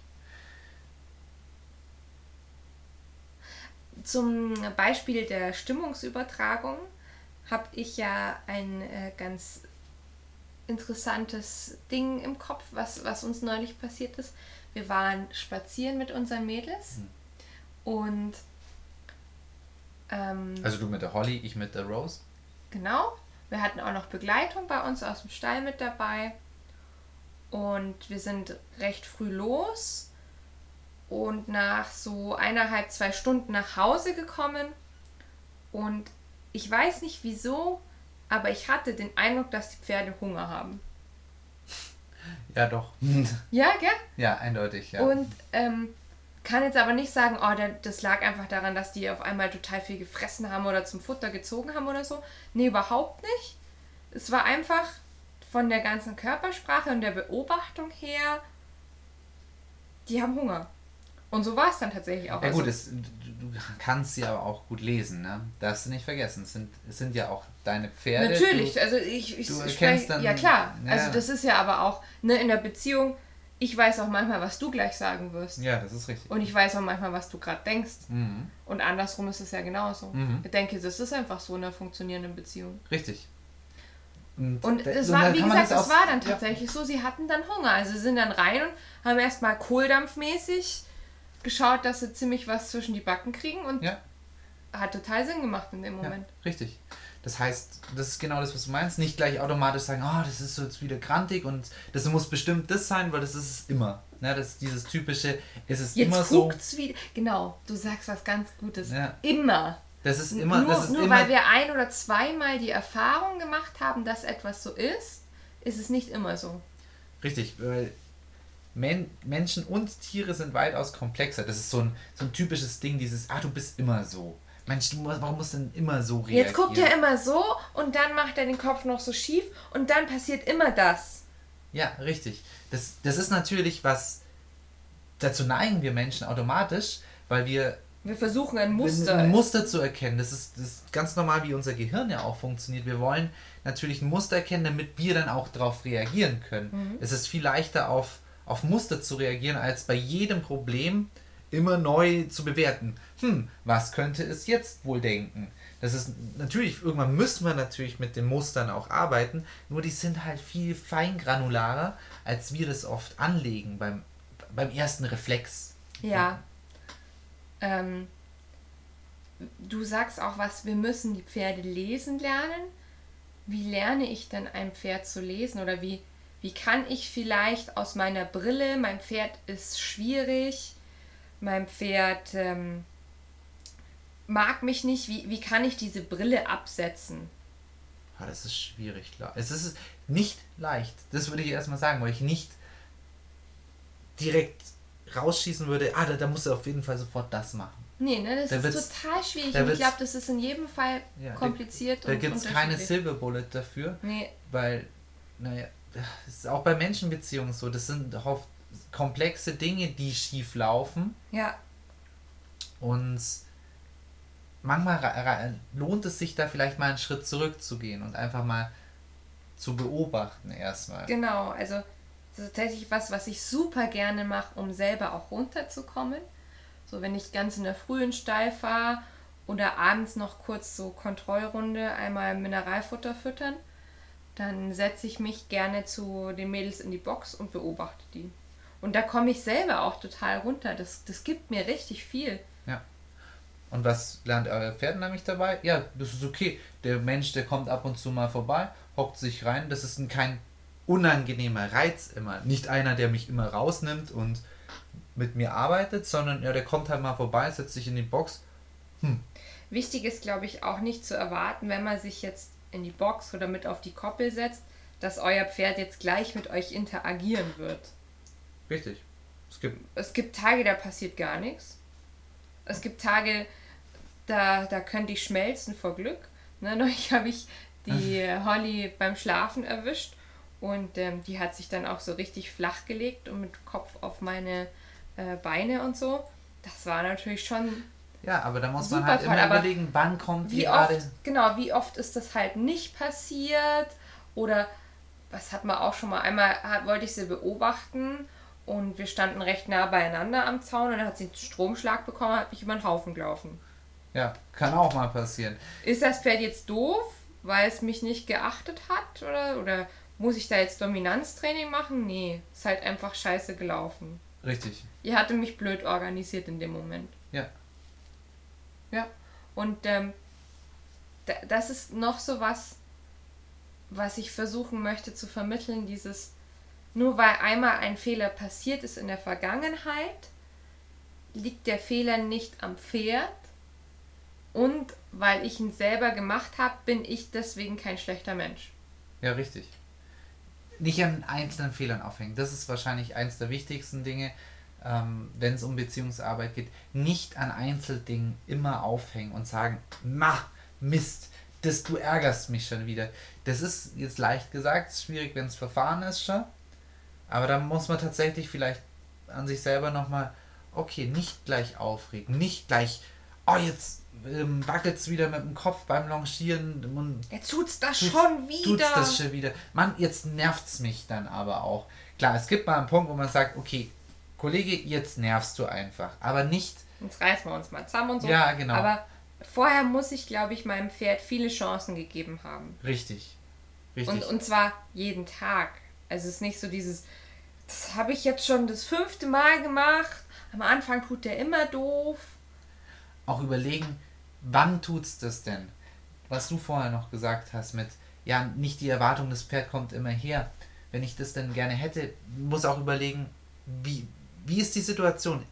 Zum Beispiel der Stimmungsübertragung habe ich ja ein äh, ganz interessantes Ding im Kopf, was, was uns neulich passiert ist. Wir waren spazieren mit unseren Mädels Hm. und ähm, Also du mit der Holly, ich mit der Rose. Genau. Wir hatten auch noch Begleitung bei uns aus dem Stall mit dabei. Und wir sind recht früh los und nach so eineinhalb, zwei Stunden nach Hause gekommen. Und ich weiß nicht wieso, aber ich hatte den Eindruck, dass die Pferde Hunger haben. (laughs) Ja, doch. Ja, gell? ja, eindeutig, ja. Und ähm, kann jetzt aber nicht sagen, oh, da- das lag einfach daran, dass die auf einmal total viel gefressen haben oder zum Futter gezogen haben oder so. Nee, überhaupt nicht. Es war einfach von der ganzen Körpersprache und der Beobachtung her, die haben Hunger. Und so war es dann tatsächlich auch. ja Also, gut, es, du, kannst sie aber auch gut lesen, ne? Darfst du nicht vergessen. Es sind, es sind ja auch deine Pferde. Natürlich, Du, also ich, ich du spreche- dann- ja klar. Ja. Also das ist ja aber auch ne, in der Beziehung. Ich weiß auch manchmal, was du gleich sagen wirst. ja, das ist richtig. Und ich weiß auch manchmal, was du gerade denkst. Mhm. Und andersrum ist es ja genauso. Mhm. Ich denke, das ist einfach so in einer funktionierenden Beziehung. Richtig. Und da- das und war, dann wie gesagt, aus- war dann ja. tatsächlich so. Sie hatten dann Hunger. Also sie sind dann rein und haben erstmal kohldampfmäßig geschaut, dass sie ziemlich was zwischen die Backen kriegen und Ja, hat total Sinn gemacht in dem ja, Moment. richtig. Das heißt, das ist genau das, was du meinst. Nicht gleich automatisch sagen, oh, das ist so jetzt wieder krantig und das muss bestimmt das sein, weil das ist es immer. Ne, das ist dieses typische, es ist Jetzt immer so. wieder. Genau, du sagst was ganz Gutes. Ja. Immer. Das ist immer, nur das ist nur immer weil wir ein oder zweimal die Erfahrung gemacht haben, dass etwas so ist, ist es nicht immer so. Richtig, weil Men Menschen und Tiere sind weitaus komplexer. Das ist so ein, so ein typisches Ding, dieses, ah, du bist immer so. Mensch, du, warum musst du denn immer so reagieren? Jetzt guckt er immer so und dann macht er den Kopf noch so schief und dann passiert immer das. Ja, richtig. Das, das ist natürlich was, dazu neigen wir Menschen automatisch, weil wir Wir versuchen ein Muster. ein Muster zu erkennen. Das ist, das ist ganz normal, wie unser Gehirn ja auch funktioniert. Wir wollen natürlich ein Muster erkennen, damit wir dann auch darauf reagieren können. Mhm. Es ist viel leichter auf, auf Muster zu reagieren, als bei jedem Problem immer neu zu bewerten. Hm, was könnte es jetzt wohl denken? Das ist natürlich, irgendwann müssen wir natürlich mit den Mustern auch arbeiten, nur die sind halt viel feingranularer, als wir das oft anlegen beim, beim ersten Reflex. Ja. Ähm, du sagst auch was, wir müssen die Pferde lesen lernen. Wie lerne ich denn ein Pferd zu lesen? Oder wie, wie kann ich vielleicht aus meiner Brille, mein Pferd ist schwierig, mein Pferd ähm, mag mich nicht, wie, wie kann ich diese Brille absetzen? Ah, das ist schwierig, klar. Es ist nicht leicht. Das würde ich erstmal sagen, weil ich nicht direkt rausschießen würde, ah, da, da musst du auf jeden Fall sofort das machen. Nee, ne, das Da ist total schwierig. da Und ich glaube, das ist in jedem Fall Ja, da- kompliziert Da und gibt es keine. Silver Bullet dafür, Nee, weil, naja, es ist auch bei Menschenbeziehungen so. Das sind oft komplexe Dinge, die schief laufen ja, und manchmal lohnt es sich da vielleicht mal einen Schritt zurückzugehen und einfach mal zu beobachten erstmal. Genau, also das ist tatsächlich was, was ich super gerne mache, um selber auch runterzukommen. So, wenn ich ganz in der frühen Stall fahre oder abends noch kurz so Kontrollrunde einmal Mineralfutter füttern, dann setze ich mich gerne zu den Mädels in die Box und beobachte die. Und da komme ich selber auch total runter. Das, das gibt mir richtig viel. Und was lernt euer Pferd nämlich dabei? Ja, das ist okay. Der Mensch, der kommt ab und zu mal vorbei, hockt sich rein. Das ist ein, kein unangenehmer Reiz immer. Nicht einer, der mich immer rausnimmt und mit mir arbeitet, sondern ja, der kommt halt mal vorbei, setzt sich in die Box. Wichtig ist, glaube ich, auch nicht zu erwarten, wenn man sich jetzt in die Box oder mit auf die Koppel setzt, dass euer Pferd jetzt gleich mit euch interagieren wird. Richtig. Es gibt. Es gibt Tage, da passiert gar nichts. Es gibt Tage, da, da könnte ich schmelzen vor Glück. Ne, (laughs) neulich habe ich die (laughs) Holly beim Schlafen erwischt und ähm, die hat sich dann auch so richtig flach gelegt und mit Kopf auf meine äh, Beine und so. Das war natürlich schon Ja, aber da muss man halt toll, immer aber überlegen, wann kommt die gerade. genau, wie oft ist das halt nicht passiert? Oder was hat man auch schon mal? Einmal hat, wollte ich sie beobachten und wir standen recht nah beieinander am Zaun und dann hat sie einen Stromschlag bekommen, hat mich über den Haufen gelaufen. Ja, kann auch mal passieren. Ist das Pferd jetzt doof, weil es mich nicht geachtet hat? Oder, oder Muss ich da jetzt Dominanztraining machen? Nee, ist halt einfach scheiße gelaufen. Richtig. Ihr hatte mich blöd organisiert in dem Moment. Ja. Ja. Und ähm, da, das ist noch so was, was ich versuchen möchte zu vermitteln, dieses, nur weil einmal ein Fehler passiert ist in der Vergangenheit, liegt der Fehler nicht am Pferd. Und weil ich ihn selber gemacht habe, bin ich deswegen kein schlechter Mensch. Ja, richtig. Nicht an einzelnen Fehlern aufhängen. Das ist wahrscheinlich eins der wichtigsten Dinge, ähm, wenn es um Beziehungsarbeit geht. Nicht an Einzeldingen immer aufhängen und sagen, ma, Mist, das, du ärgerst mich schon wieder. Das ist jetzt leicht gesagt, schwierig, wenn es verfahren ist schon. Aber da muss man tatsächlich vielleicht an sich selber nochmal, okay, nicht gleich aufregen, nicht gleich, oh, jetzt ähm, wackelt es wieder mit dem Kopf beim Longieren. Und jetzt tut's das tut's, schon wieder. Tut's das schon wieder. Mann, jetzt nervt es mich dann aber auch. Klar, es gibt mal einen Punkt, wo man sagt, okay, Kollege, jetzt nervst du einfach. Aber nicht. Jetzt reißen wir uns mal zusammen und so. Ja, genau. Aber vorher muss ich, glaube ich, meinem Pferd viele Chancen gegeben haben. Richtig. Richtig. Und, und zwar jeden Tag. Also es ist nicht so dieses, das habe ich jetzt schon das fünfte Mal gemacht. Am Anfang tut der immer doof. Auch überlegen, wann tut's das denn? Was du vorher noch gesagt hast mit, ja, nicht die Erwartung, das Pferd kommt immer her. Wenn ich das denn gerne hätte, muss auch überlegen, wie, wie ist die Situation?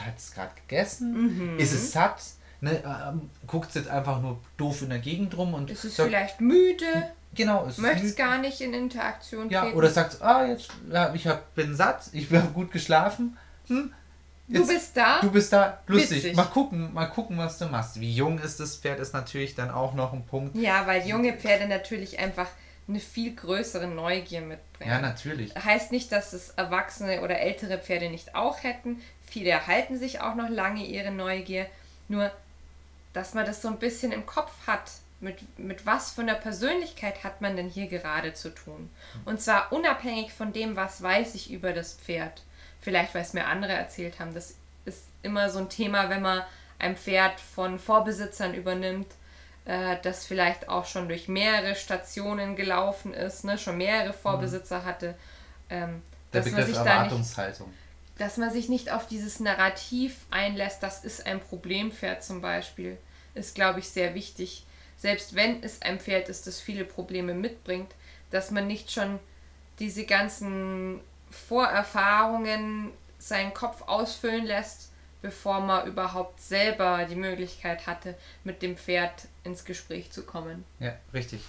hat es gerade gegessen? Mhm. Ist es satt? Ne, ähm, guckt es jetzt einfach nur doof in der Gegend rum und ist es sagt, vielleicht müde? Genau, ist möchte es gar nicht in Interaktion ja, treten. oder sagt, ah jetzt ja, ich hab, bin satt, ich bin gut geschlafen. Hm, Jetzt, du bist da. Du bist da. Lustig. Witzig. Mal gucken, mal gucken, was du machst. Wie jung ist das Pferd, ist natürlich dann auch noch ein Punkt. Ja, weil junge Pferde natürlich einfach eine viel größere Neugier mitbringen. Ja, natürlich. Heißt nicht, dass es erwachsene oder ältere Pferde nicht auch hätten. Viele erhalten sich auch noch lange ihre Neugier. Nur, dass man das so ein bisschen im Kopf hat. Mit, mit was von der Persönlichkeit hat man denn hier gerade zu tun? Und zwar unabhängig von dem, was weiß ich über das Pferd vielleicht weil es mir andere erzählt haben. Das ist immer so ein Thema, wenn man ein Pferd von Vorbesitzern übernimmt, äh, das vielleicht auch schon durch mehrere Stationen gelaufen ist, ne, schon mehrere Vorbesitzer mhm. hatte. Ähm, Der dass Begriff man sich Erwartungshaltung. Da nicht, dass man sich nicht auf dieses Narrativ einlässt, das ist ein Problempferd zum Beispiel, ist, glaube ich, sehr wichtig. Selbst wenn es ein Pferd ist, das viele Probleme mitbringt, dass man nicht schon diese ganzen Vorerfahrungen seinen Kopf ausfüllen lässt, bevor man überhaupt selber die Möglichkeit hatte, mit dem Pferd ins Gespräch zu kommen. Ja, richtig.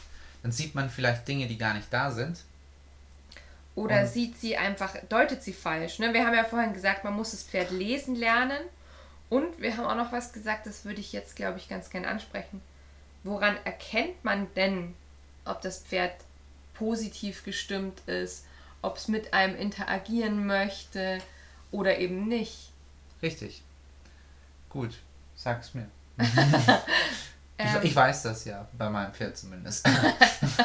Dann sieht man vielleicht Dinge, die gar nicht da sind. Oder sieht sie einfach, deutet sie falsch. Ne? Wir haben ja vorhin gesagt, man muss das Pferd lesen lernen. Und wir haben auch noch was gesagt, das würde ich jetzt, glaube ich, ganz gern ansprechen. Woran erkennt man denn, ob das Pferd positiv gestimmt ist ob es mit einem interagieren möchte oder eben nicht. Richtig. Gut, sag's mir. (laughs) ich, ähm, ich, weiß das ja, bei meinem Pferd zumindest.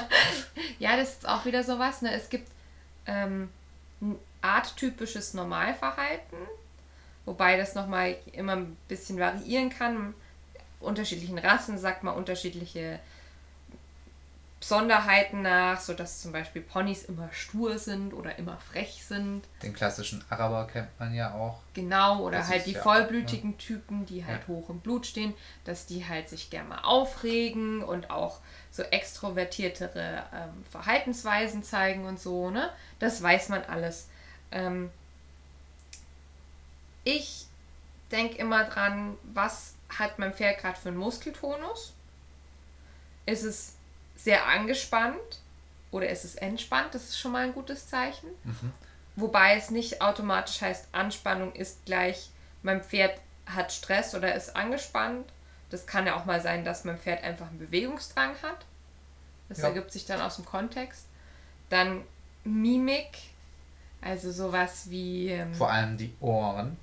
(laughs) ja, das ist auch wieder sowas. Ne? Es gibt ähm, ein arttypisches Normalverhalten, wobei das nochmal immer ein bisschen variieren kann. Unterschiedlichen Rassen sagt man unterschiedliche Besonderheiten nach, sodass zum Beispiel Ponys immer stur sind oder immer frech sind. Den klassischen Araber kennt man ja auch. Genau, oder das halt die vollblütigen auch, ne? Typen, die halt ja. hoch im Blut stehen, dass die halt sich gerne mal aufregen und auch so extrovertiertere ähm, Verhaltensweisen zeigen und so, ne? Das weiß man alles. Ähm, ich denke immer dran, was hat mein Pferd gerade für einen Muskeltonus? Ist es sehr angespannt oder ist es entspannt, das ist schon mal ein gutes Zeichen. Mhm. Wobei es nicht automatisch heißt, Anspannung ist gleich, mein Pferd hat Stress oder ist angespannt. Das kann ja auch mal sein, dass mein Pferd einfach einen Bewegungsdrang hat. Das ja. ergibt sich dann aus dem Kontext. Dann Mimik, also sowas wie. Ähm, Vor allem die Ohren.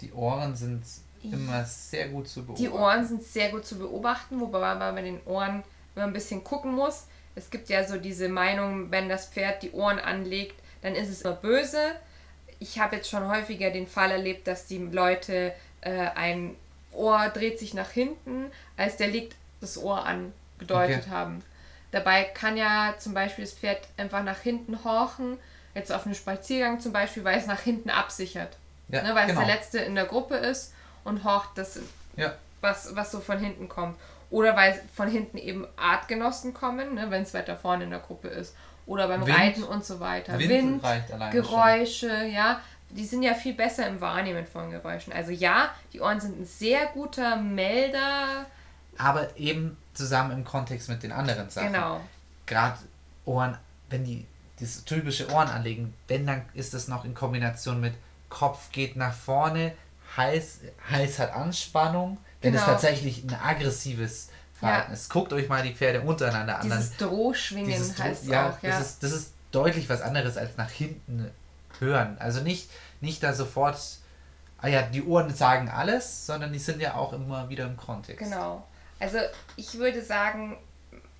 Die Ohren sind immer sehr gut zu beobachten. Die Ohren sind sehr gut zu beobachten, wobei man bei den Ohren wenn man ein bisschen gucken muss. Es gibt ja so diese Meinung, wenn das Pferd die Ohren anlegt, dann ist es immer böse. Ich habe jetzt schon häufiger den Fall erlebt, dass die Leute äh, ein Ohr dreht sich nach hinten, als der legt das Ohr an gedeutet okay. haben. Dabei kann ja zum Beispiel das Pferd einfach nach hinten horchen, jetzt auf einem Spaziergang zum Beispiel, weil es nach hinten absichert. Ja, ne, weil genau. es der Letzte in der Gruppe ist und horcht das, ja. was, was so von hinten kommt. Oder weil von hinten eben Artgenossen kommen, ne, wenn es weiter vorne in der Gruppe ist. Oder beim Wind, Reiten und so weiter. Wind, Wind Geräusche, schon. ja. Die sind ja viel besser im Wahrnehmen von Geräuschen. Also ja, die Ohren sind ein sehr guter Melder. Aber eben zusammen im Kontext mit den anderen Sachen. Genau. Gerade Ohren, wenn die das typische Ohren anlegen, wenn dann ist das noch in Kombination mit Kopf geht nach vorne, Hals, Hals hat Anspannung, wenn genau. es tatsächlich ein aggressives Verhalten ja. ist. Guckt euch mal die Pferde untereinander an. Dieses Drohschwingen dieses heißt ja, auch, ja. Das ist, das ist deutlich was anderes als nach hinten hören. Also nicht, nicht da sofort, ah ja, die Ohren sagen alles, sondern die sind ja auch immer wieder im Kontext. Genau. Also ich würde sagen,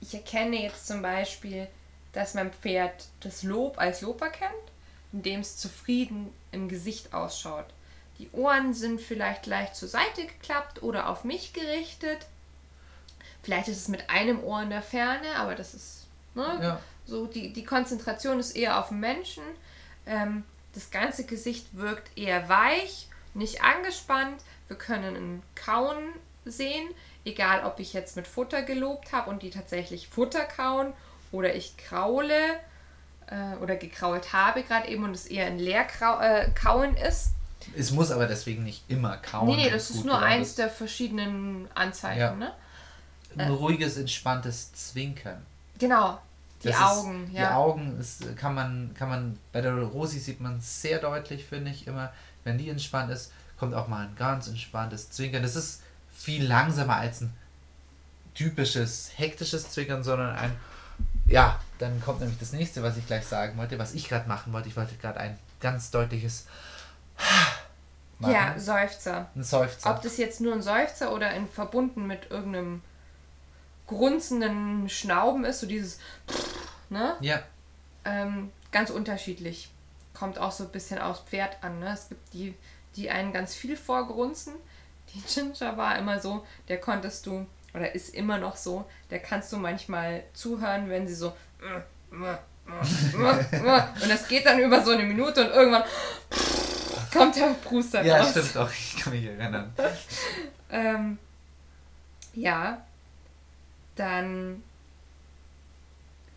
ich erkenne jetzt zum Beispiel, dass mein Pferd das Lob als Lob erkennt, indem es zufrieden im Gesicht ausschaut. Die Ohren sind vielleicht leicht zur Seite geklappt oder auf mich gerichtet. Vielleicht ist es mit einem Ohr in der Ferne, aber das ist ne, ja. so, die, die Konzentration ist eher auf den Menschen. Ähm, das ganze Gesicht wirkt eher weich, nicht angespannt. Wir können ein Kauen sehen, egal ob ich jetzt mit Futter gelobt habe und die tatsächlich Futter kauen oder ich kraule äh, oder gekrault habe gerade eben und es eher ein Leerkauen äh, ist. Es muss aber deswegen nicht immer kauen. Nee, nee, das ist nur eins der verschiedenen Anzeichen. Ja. Ne? Ein ruhiges, entspanntes Zwinkern. Genau, die das Augen. Ist, ja. Die Augen ist, kann, man, kann man, bei der Rosi sieht man sehr deutlich, finde ich, immer, wenn die entspannt ist, kommt auch mal ein ganz entspanntes Zwinkern. Das ist viel langsamer als ein typisches hektisches Zwinkern, sondern ein ja, dann kommt nämlich das nächste, was ich gleich sagen wollte, was ich gerade machen wollte. Ich wollte gerade ein ganz deutliches machen. Ja, Seufzer. Ein Seufzer. Ob das jetzt nur ein Seufzer oder in verbunden mit irgendeinem grunzenden Schnauben ist, so dieses ne? Ja. Ähm, ganz unterschiedlich. Kommt auch so ein bisschen aufs Pferd an. Ne? Es gibt die, die einen ganz viel vorgrunzen. Die Ginger war immer so, der konntest du oder ist immer noch so, der kannst du manchmal zuhören, wenn sie so (laughs) und das geht dann über so eine Minute und irgendwann kommt der Pruster ja, raus. Ja, stimmt auch, ich kann mich erinnern. (laughs) ähm, ja, dann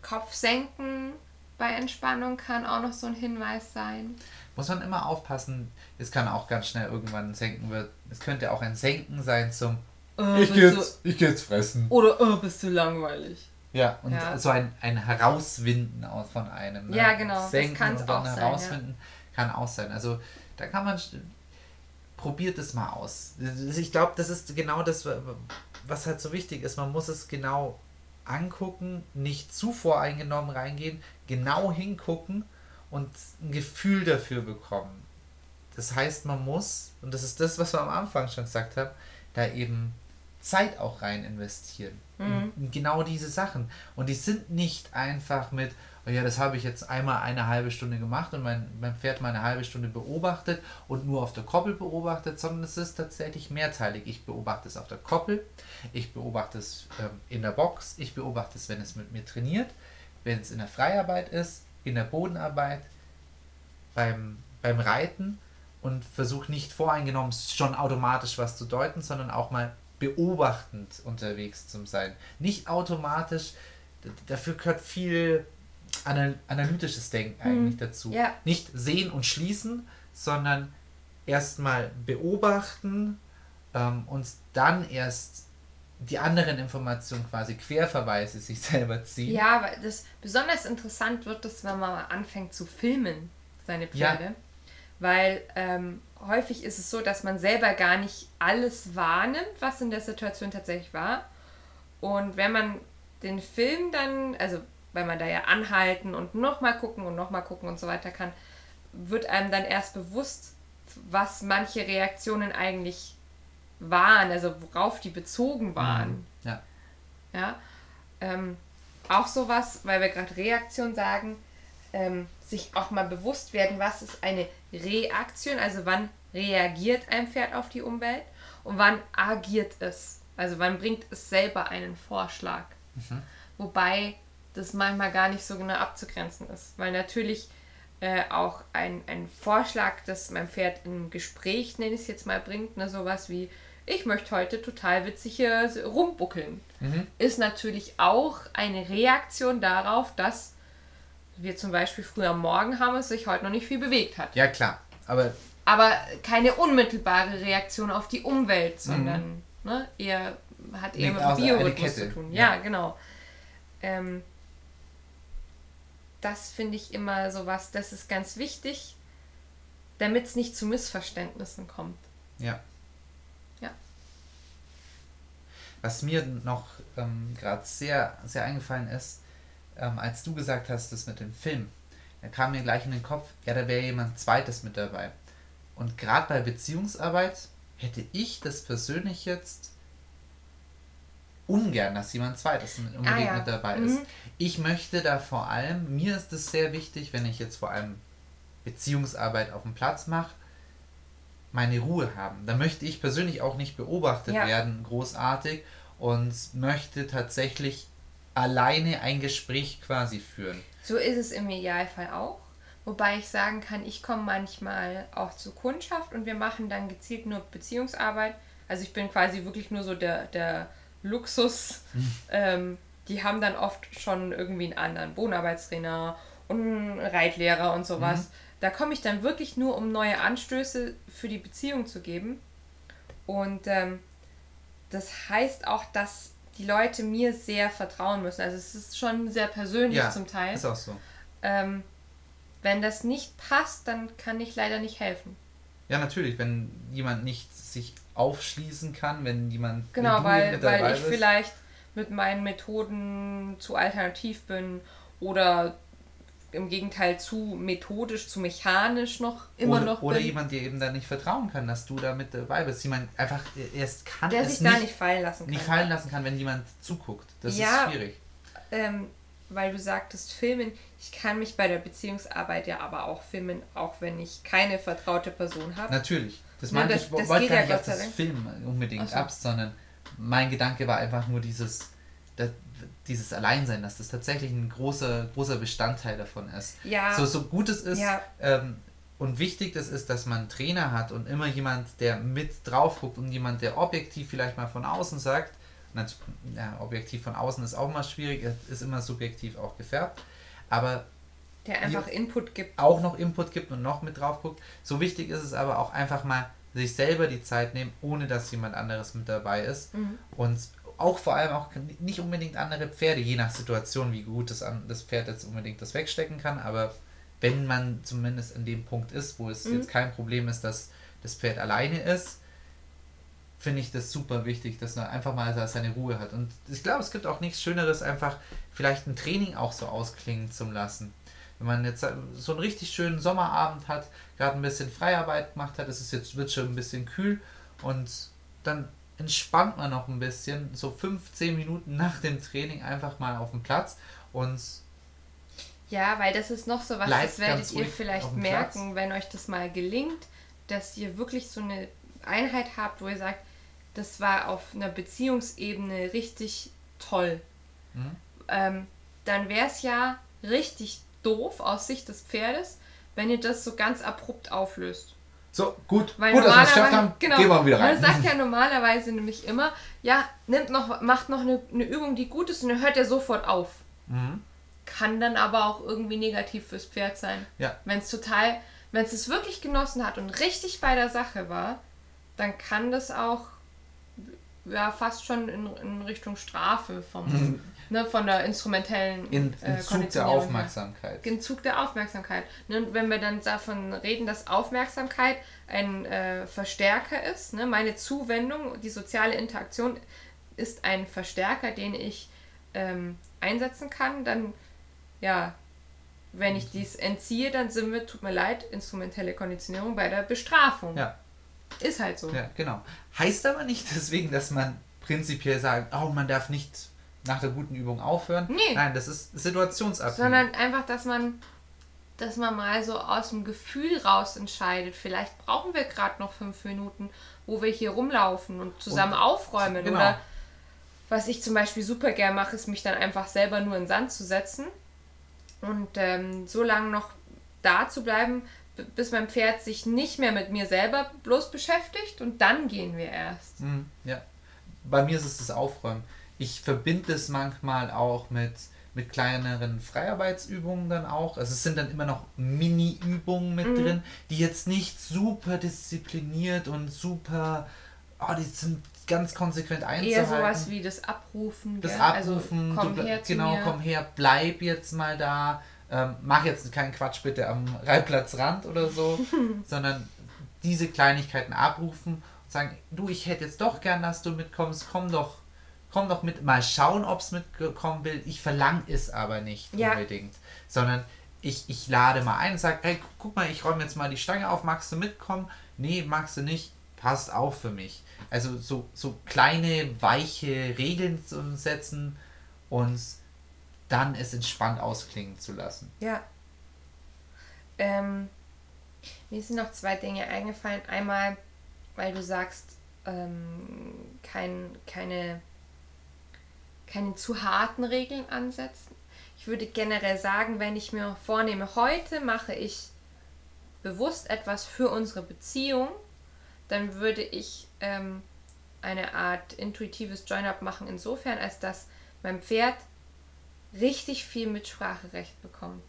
Kopf senken bei Entspannung kann auch noch so ein Hinweis sein. Muss man immer aufpassen, es kann auch ganz schnell irgendwann senken wird. Es könnte auch ein Senken sein zum äh, ich, geh jetzt, ich geh jetzt fressen. Oder oh, bist du langweilig. Ja, und ja. so ein, ein Herauswinden aus von einem. Ne? Ja, genau. Senken das kann und dann herausfinden ja. kann auch sein. Also da kann man probiert es mal aus. Ich glaube, das ist genau das, was halt so wichtig ist. Man muss es genau angucken, nicht zu voreingenommen reingehen, genau hingucken und ein Gefühl dafür bekommen. Das heißt, man muss, und das ist das, was wir am Anfang schon gesagt haben, da eben Zeit auch rein investieren. Mhm. In, genau diese Sachen. Und die sind nicht einfach mit, ja, das habe ich jetzt einmal eine halbe Stunde gemacht und mein, mein Pferd mal eine halbe Stunde beobachtet und nur auf der Koppel beobachtet, sondern es ist tatsächlich mehrteilig. Ich beobachte es auf der Koppel, ich beobachte es ähm, in der Box, ich beobachte es, wenn es mit mir trainiert, wenn es in der Freiarbeit ist, in der Bodenarbeit, beim, beim Reiten und versuche nicht voreingenommen schon automatisch was zu deuten, sondern auch mal beobachtend unterwegs zu sein. Nicht automatisch, dafür gehört viel analytisches Denken mhm. eigentlich dazu. Ja. Nicht sehen und schließen, sondern erstmal beobachten ähm, und dann erst die anderen Informationen quasi Querverweise sich (laughs) selber ziehen. Ja, aber das besonders interessant wird es, wenn man anfängt zu filmen, seine Pferde. Ja. Weil ähm, häufig ist es so, dass man selber gar nicht alles wahrnimmt, was in der Situation tatsächlich war. Und wenn man den Film dann, also weil man da ja anhalten und nochmal gucken und nochmal gucken und so weiter kann, wird einem dann erst bewusst, was manche Reaktionen eigentlich waren, also worauf die bezogen waren. Mhm. Ja. Ja. Ähm, auch sowas, weil wir gerade Reaktion sagen, ähm, sich auch mal bewusst werden, was ist eine Reaktion, also wann reagiert ein Pferd auf die Umwelt und wann agiert es, also wann bringt es selber einen Vorschlag. Mhm. Wobei das manchmal gar nicht so genau abzugrenzen ist. Weil natürlich äh, auch ein, ein Vorschlag, das mein Pferd im Gespräch, nenne ich es jetzt mal, bringt, ne, sowas wie, ich möchte heute total witzig hier rumbuckeln, mhm. ist natürlich auch eine Reaktion darauf, dass wir zum Beispiel früher am Morgen haben, es sich heute noch nicht viel bewegt hat. Ja, klar. Aber, aber keine unmittelbare Reaktion auf die Umwelt, sondern mhm. ne, eher hat eher mit dem Biorhythmus zu tun. Ja, ja genau. Ähm, das finde ich immer so was, das ist ganz wichtig, damit es nicht zu Missverständnissen kommt. Ja. Ja. Was mir noch ähm, gerade sehr, sehr eingefallen ist, ähm, als du gesagt hast, das mit dem Film, da kam mir gleich in den Kopf, ja, da wäre jemand Zweites mit dabei. Und gerade bei Beziehungsarbeit hätte ich das persönlich jetzt ungern, dass jemand Zweites unbedingt ah, ja. mit dabei ist. Mhm. Ich möchte da vor allem, mir ist es sehr wichtig, wenn ich jetzt vor allem Beziehungsarbeit auf dem Platz mache, meine Ruhe haben. Da möchte ich persönlich auch nicht beobachtet ja. werden, großartig, und möchte tatsächlich alleine ein Gespräch quasi führen. So ist es im Idealfall auch. Wobei ich sagen kann, ich komme manchmal auch zur Kundschaft und wir machen dann gezielt nur Beziehungsarbeit. Also ich bin quasi wirklich nur so der, der Luxus. Ähm, die haben dann oft schon irgendwie einen anderen Wohnarbeitstrainer und einen Reitlehrer und sowas. Mhm. Da komme ich dann wirklich nur, um neue Anstöße für die Beziehung zu geben. Und ähm, das heißt auch, dass die Leute mir sehr vertrauen müssen. Also es ist schon sehr persönlich ja, zum Teil. Ist auch so. Ähm, wenn das nicht passt, dann kann ich leider nicht helfen. Ja, natürlich, wenn jemand nicht sich aufschließen kann, wenn jemand. Genau, weil, weil ich bist. vielleicht mit meinen Methoden zu alternativ bin oder im Gegenteil zu methodisch, zu mechanisch noch immer oder, noch Oder bin. jemand, der eben da nicht vertrauen kann, dass du da mit dabei bist. Jemand einfach erst kann der sich da nicht fallen lassen kann. Nicht fallen lassen kann, wenn jemand zuguckt. Das ja, ist schwierig. Ähm, weil du sagtest, filmen. Ich kann mich bei der Beziehungsarbeit ja aber auch filmen, auch wenn ich keine vertraute Person habe. Natürlich. Das, ne, das, ich das wollte gar ja nicht auf das Film unbedingt so. ab, sondern mein Gedanke war einfach nur dieses, das, dieses Alleinsein, dass das tatsächlich ein großer, großer Bestandteil davon ist. Ja. So, so gut es ist ja. ähm, und wichtig das ist, dass man einen Trainer hat und immer jemand, der mit drauf guckt und jemand, der objektiv vielleicht mal von außen sagt, ja, objektiv von außen ist auch mal schwierig, ist immer subjektiv auch gefärbt, aber der einfach Input gibt. Auch noch Input gibt und noch mit drauf guckt. So wichtig ist es aber auch einfach mal sich selber die Zeit nehmen, ohne dass jemand anderes mit dabei ist. Mhm. Und auch vor allem auch nicht unbedingt andere Pferde, je nach Situation, wie gut das, das Pferd jetzt unbedingt das wegstecken kann. Aber wenn man zumindest in dem Punkt ist, wo es mhm. jetzt kein Problem ist, dass das Pferd alleine ist, finde ich das super wichtig, dass man einfach mal seine Ruhe hat. Und ich glaube, es gibt auch nichts Schöneres, einfach vielleicht ein Training auch so ausklingen zu lassen. Wenn man jetzt so einen richtig schönen Sommerabend hat, gerade ein bisschen Freiarbeit gemacht hat, es ist jetzt wird schon ein bisschen kühl und dann entspannt man noch ein bisschen, so 15 Minuten nach dem Training einfach mal auf dem Platz und ja, weil das ist noch so was, das werdet ihr vielleicht merken, Platz. wenn euch das mal gelingt, dass ihr wirklich so eine Einheit habt, wo ihr sagt, das war auf einer Beziehungsebene richtig toll. Mhm. Ähm, dann wäre es ja richtig doof aus Sicht des Pferdes, wenn ihr das so ganz abrupt auflöst. So, gut, Weil gut, dass wir es geschafft haben, genau, gehen wir wieder rein. Man sagt ja normalerweise nämlich immer, ja, nimmt noch, macht noch eine, eine Übung, die gut ist und dann hört er sofort auf. Mhm. Kann dann aber auch irgendwie negativ fürs Pferd sein. Ja. Wenn es total, wenn es es wirklich genossen hat und richtig bei der Sache war, dann kann das auch ja, fast schon in, in Richtung Strafe vom. (laughs) ne, von der instrumentellen in, äh, Entzug der Aufmerksamkeit. Entzug der Aufmerksamkeit. Ne, und wenn wir dann davon reden, dass Aufmerksamkeit ein äh, Verstärker ist, ne, meine Zuwendung, die soziale Interaktion ist ein Verstärker, den ich ähm, einsetzen kann, dann ja, wenn ich dies entziehe, dann sind wir, tut mir leid, instrumentelle Konditionierung bei der Bestrafung. Ja. Ist halt so. Ja, genau. Heißt aber nicht deswegen, dass man prinzipiell sagt, oh, man darf nicht nach der guten Übung aufhören. Nee. Nein, das ist situationsabhängig. Sondern einfach, dass man, dass man mal so aus dem Gefühl raus entscheidet. Vielleicht brauchen wir gerade noch fünf Minuten, wo wir hier rumlaufen und zusammen und, aufräumen. Genau. Oder Was ich zum Beispiel super gern mache, ist mich dann einfach selber nur in den Sand zu setzen und ähm, so lange noch da zu bleiben, bis mein Pferd sich nicht mehr mit mir selber bloß beschäftigt und dann gehen wir erst. Mhm, ja. Bei mir ist es das Aufräumen. Ich verbinde es manchmal auch mit, mit kleineren Freiarbeitsübungen dann auch. Also es sind dann immer noch Mini-Übungen mit mhm. drin, die jetzt nicht super diszipliniert und super, oh, die sind ganz konsequent einzuhalten. Eher sowas wie das Abrufen. Das gell? Also Abrufen, also, komm du, her genau, komm her, bleib jetzt mal da ähm, mach jetzt keinen Quatsch bitte am Reitplatzrand oder so, (laughs) sondern diese Kleinigkeiten abrufen und sagen, du, ich hätte jetzt doch gern, dass du mitkommst, komm doch, komm doch mit, mal schauen, ob es mitkommen will. Ich verlange es aber nicht ja. unbedingt, sondern ich, ich lade mal ein und sage, hey, guck mal, ich räume jetzt mal die Stange auf, magst du mitkommen? Nee, magst du nicht, passt auch für mich. Also so, so kleine, weiche Regeln zu setzen und dann es entspannt ausklingen zu lassen. Ja. Ähm, mir sind noch zwei Dinge eingefallen. Einmal, weil du sagst, ähm, kein, keine, keine zu harten Regeln ansetzen. Ich würde generell sagen, wenn ich mir vornehme, heute mache ich bewusst etwas für unsere Beziehung, dann würde ich ähm, eine Art intuitives Join-up machen, insofern, als dass mein Pferd richtig viel Mitspracherecht bekommt.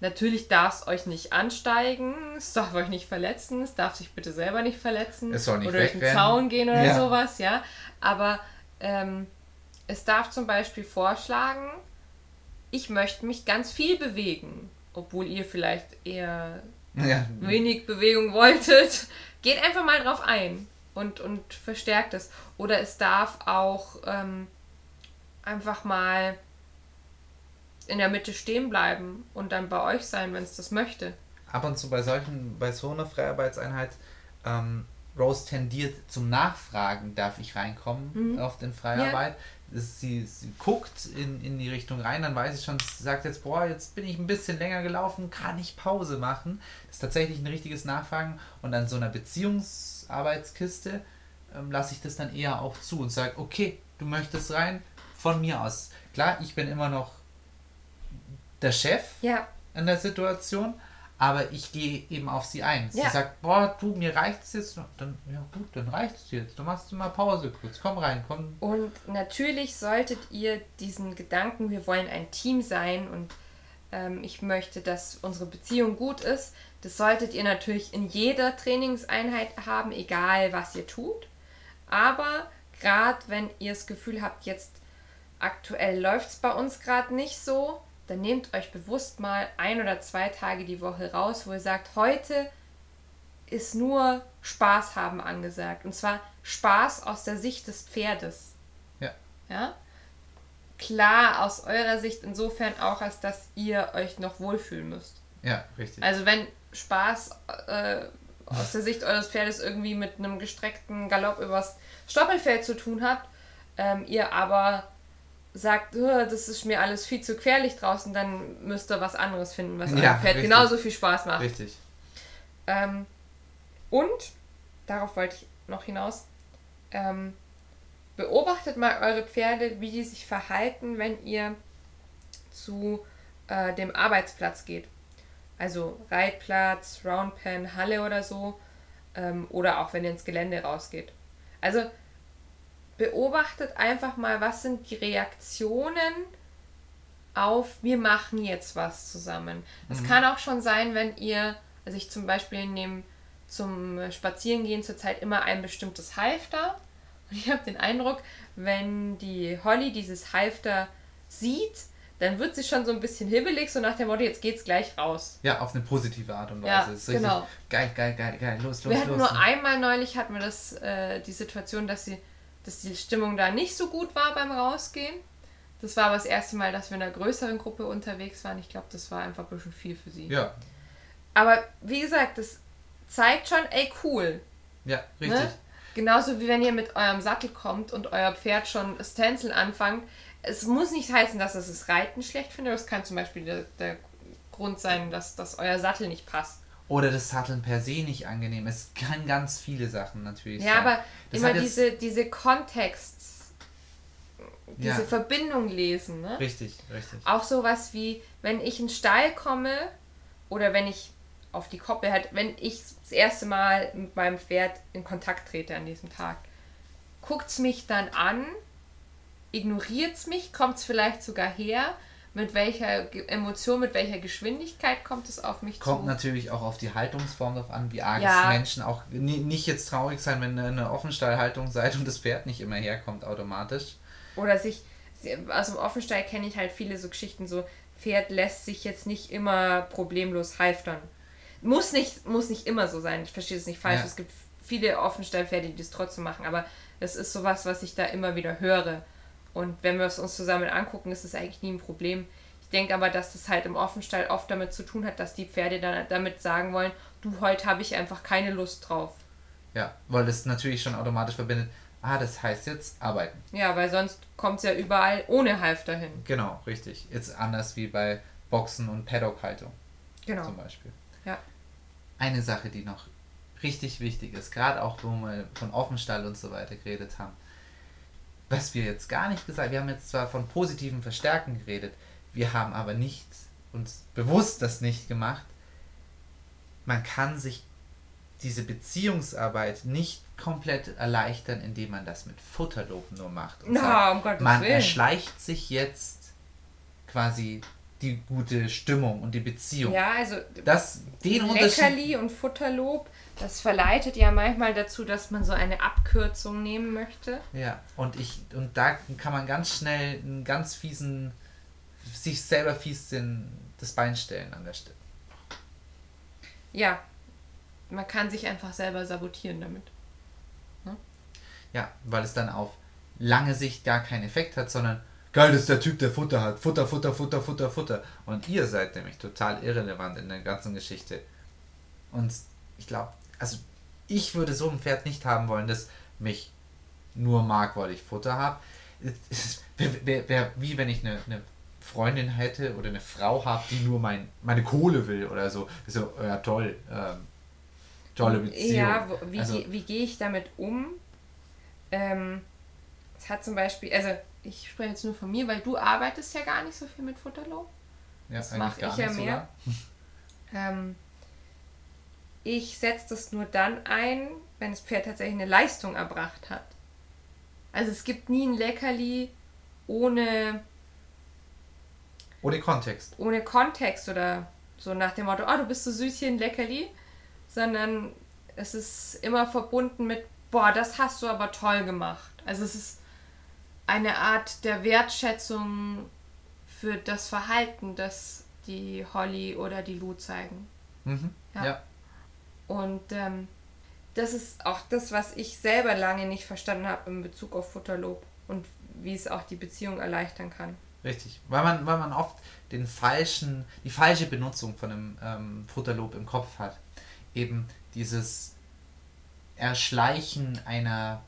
Natürlich darf es euch nicht ansteigen, es darf euch nicht verletzen, es darf sich bitte selber nicht verletzen es soll nicht oder durch den Zaun gehen oder ja. sowas, ja. Aber ähm, es darf zum Beispiel vorschlagen, ich möchte mich ganz viel bewegen, obwohl ihr vielleicht eher ja. wenig Bewegung wolltet. Geht einfach mal drauf ein und, und verstärkt es. Oder es darf auch ähm, einfach mal in der Mitte stehen bleiben und dann bei euch sein, wenn es das möchte. Ab und zu bei solchen, bei so einer Freiarbeitseinheit, ähm, Rose tendiert zum Nachfragen, darf ich reinkommen mhm. auf den Freiarbeit. Ja. Sie, sie guckt in, in die Richtung rein, dann weiß ich schon, sie sagt jetzt, boah, jetzt bin ich ein bisschen länger gelaufen, kann ich Pause machen? Das ist tatsächlich ein richtiges Nachfragen und an so einer Beziehungsarbeitskiste ähm, lasse ich das dann eher auch zu und sage, okay, du möchtest rein, von mir aus. Klar, ich bin immer noch der Chef ja. in der Situation, aber ich gehe eben auf sie ein. Sie ja. sagt, boah, du, mir reicht es jetzt. Dann, ja gut, dann reicht es jetzt. Du machst mal Pause kurz. Komm rein, komm. Und natürlich solltet ihr diesen Gedanken, wir wollen ein Team sein und ähm, ich möchte, dass unsere Beziehung gut ist, das solltet ihr natürlich in jeder Trainingseinheit haben, egal was ihr tut. Aber gerade wenn ihr das Gefühl habt, jetzt aktuell läuft es bei uns gerade nicht so, dann nehmt euch bewusst mal ein oder zwei Tage die Woche raus, wo ihr sagt, heute ist nur Spaß haben angesagt. Und zwar Spaß aus der Sicht des Pferdes. Ja. Ja? Klar, aus eurer Sicht insofern auch, als dass ihr euch noch wohlfühlen müsst. Ja, richtig. Also wenn Spaß äh, aus der Sicht eures Pferdes irgendwie mit einem gestreckten Galopp übers Stoppelfeld zu tun habt, ähm, ihr aber sagt, das ist mir alles viel zu gefährlich draußen, dann müsst ihr was anderes finden, was ja, eurem Pferd richtig. genauso viel Spaß macht. Richtig. Ähm, und, darauf wollte ich noch hinaus, ähm, beobachtet mal eure Pferde, wie die sich verhalten, wenn ihr zu äh, dem Arbeitsplatz geht. Also Reitplatz, Roundpen, Halle oder so. Ähm, oder auch wenn ihr ins Gelände rausgeht. Also beobachtet einfach mal, was sind die Reaktionen auf, wir machen jetzt was zusammen. Es mhm. kann auch schon sein, wenn ihr, also ich zum Beispiel nehme zum Spazierengehen zurzeit immer ein bestimmtes Halfter. Und ich habe den Eindruck, wenn die Holly dieses Halfter sieht, dann wird sie schon so ein bisschen hibbelig, so nach dem Motto, jetzt geht's gleich raus. Ja, auf eine positive Art und Weise. Ja, ist genau. Geil, geil, geil, geil, los, los, Wir hatten los. nur einmal neulich hatten wir das, äh, die Situation, dass sie dass die Stimmung da nicht so gut war beim Rausgehen. Das war aber das erste Mal, dass wir in einer größeren Gruppe unterwegs waren. Ich glaube, das war einfach ein bisschen viel für sie. Ja. Aber wie gesagt, das zeigt schon, ey, cool. Ja, richtig. Ne? Genauso wie wenn ihr mit eurem Sattel kommt und euer Pferd schon Stanzeln anfangt. Es muss nicht heißen, dass es das Reiten schlecht findet. Das kann zum Beispiel der, der Grund sein, dass, dass euer Sattel nicht passt. Oder das Satteln per se nicht angenehm. Es kann ganz viele Sachen natürlich ja, sein. Ja, aber das immer diese, diese Kontext. diese Ja. Verbindung lesen. Ne? Richtig, richtig. Auch sowas wie, wenn ich in den Stall komme oder wenn ich auf die Koppel halt, wenn ich das erste Mal mit meinem Pferd in Kontakt trete an diesem Tag, guckt es mich dann an, ignoriert es mich, kommt es vielleicht sogar her, mit welcher Emotion, mit welcher Geschwindigkeit kommt es auf mich Kommt zu. natürlich auch auf die Haltungsform drauf an, wie arg Ja. Menschen auch ni- nicht jetzt traurig sein, wenn ihr eine Offenstallhaltung seid und das Pferd nicht immer herkommt automatisch. Oder sich, also im Offenstall kenne ich halt viele so Geschichten, so Pferd lässt sich jetzt nicht immer problemlos halftern. Muss nicht, muss nicht immer so sein, ich verstehe es nicht falsch. Ja. Es gibt viele Offenstallpferde, die das trotzdem machen, aber es ist sowas, was ich da immer wieder höre. Und wenn wir es uns zusammen angucken, ist es eigentlich nie ein Problem. Ich denke aber, dass das halt im Offenstall oft damit zu tun hat, dass die Pferde dann damit sagen wollen, du, heute habe ich einfach keine Lust drauf. Ja, weil es natürlich schon automatisch verbindet, ah, das heißt jetzt arbeiten. Ja, weil sonst kommt es ja überall ohne Halfter hin. Genau, richtig. Jetzt anders wie bei Boxen und Paddock-Haltung Genau. zum Beispiel. Ja. Eine Sache, die noch richtig wichtig ist, gerade auch, wo wir von Offenstall und so weiter geredet haben, was wir jetzt gar nicht gesagt wir haben jetzt zwar von positiven Verstärken geredet, wir haben aber nicht uns bewusst das nicht gemacht. Man kann sich diese Beziehungsarbeit nicht komplett erleichtern, indem man das mit Futterlob nur macht. und Na, sagt, um man erschleicht sich jetzt quasi die gute Stimmung und die Beziehung. Ja, also Das, den. Leckerli und Futterlob, das verleitet ja manchmal dazu, dass man so eine Abkürzung nehmen möchte. Ja, und ich, und da kann man ganz schnell einen ganz fiesen, sich selber fies den, das Bein stellen an der Stelle. Ja, man kann sich einfach selber sabotieren damit. Ja, weil es dann auf lange Sicht gar keinen Effekt hat, sondern geil, das ist der Typ, der Futter hat. Futter, Futter, Futter, Futter, Futter. Und ihr seid nämlich total irrelevant in der ganzen Geschichte. Und ich glaube, also ich würde so ein Pferd nicht haben wollen, das mich nur mag, weil ich Futter habe. Wie wenn ich eine, eine Freundin hätte oder eine Frau habe, die nur mein, meine Kohle will oder so. So, ja toll. Ähm, tolle Beziehung. Ja, wo, wie, also, ge- wie gehe ich damit um? Ähm, es hat zum Beispiel, also ich spreche jetzt nur von mir, weil du arbeitest ja gar nicht so viel mit Futterlob. ja, das eigentlich mach gar ich ja mehr. (laughs) Ähm, ich setze das nur dann ein, wenn das Pferd tatsächlich eine Leistung erbracht hat. Also es gibt nie ein Leckerli ohne, Ohne Kontext. ohne Kontext oder so nach dem Motto, ah, du bist so süß hier ein Leckerli, sondern es ist immer verbunden mit, boah, das hast du aber toll gemacht. Also es ist eine Art der Wertschätzung für das Verhalten, das die Holly oder die Lou zeigen. Mhm. Ja. Ja. Und ähm, das ist auch das, was ich selber lange nicht verstanden habe in Bezug auf Futterlob und wie es auch die Beziehung erleichtern kann. Richtig. Weil man, weil man oft den falschen, die falsche Benutzung von einem ähm, Futterlob im Kopf hat. Eben dieses Erschleichen einer,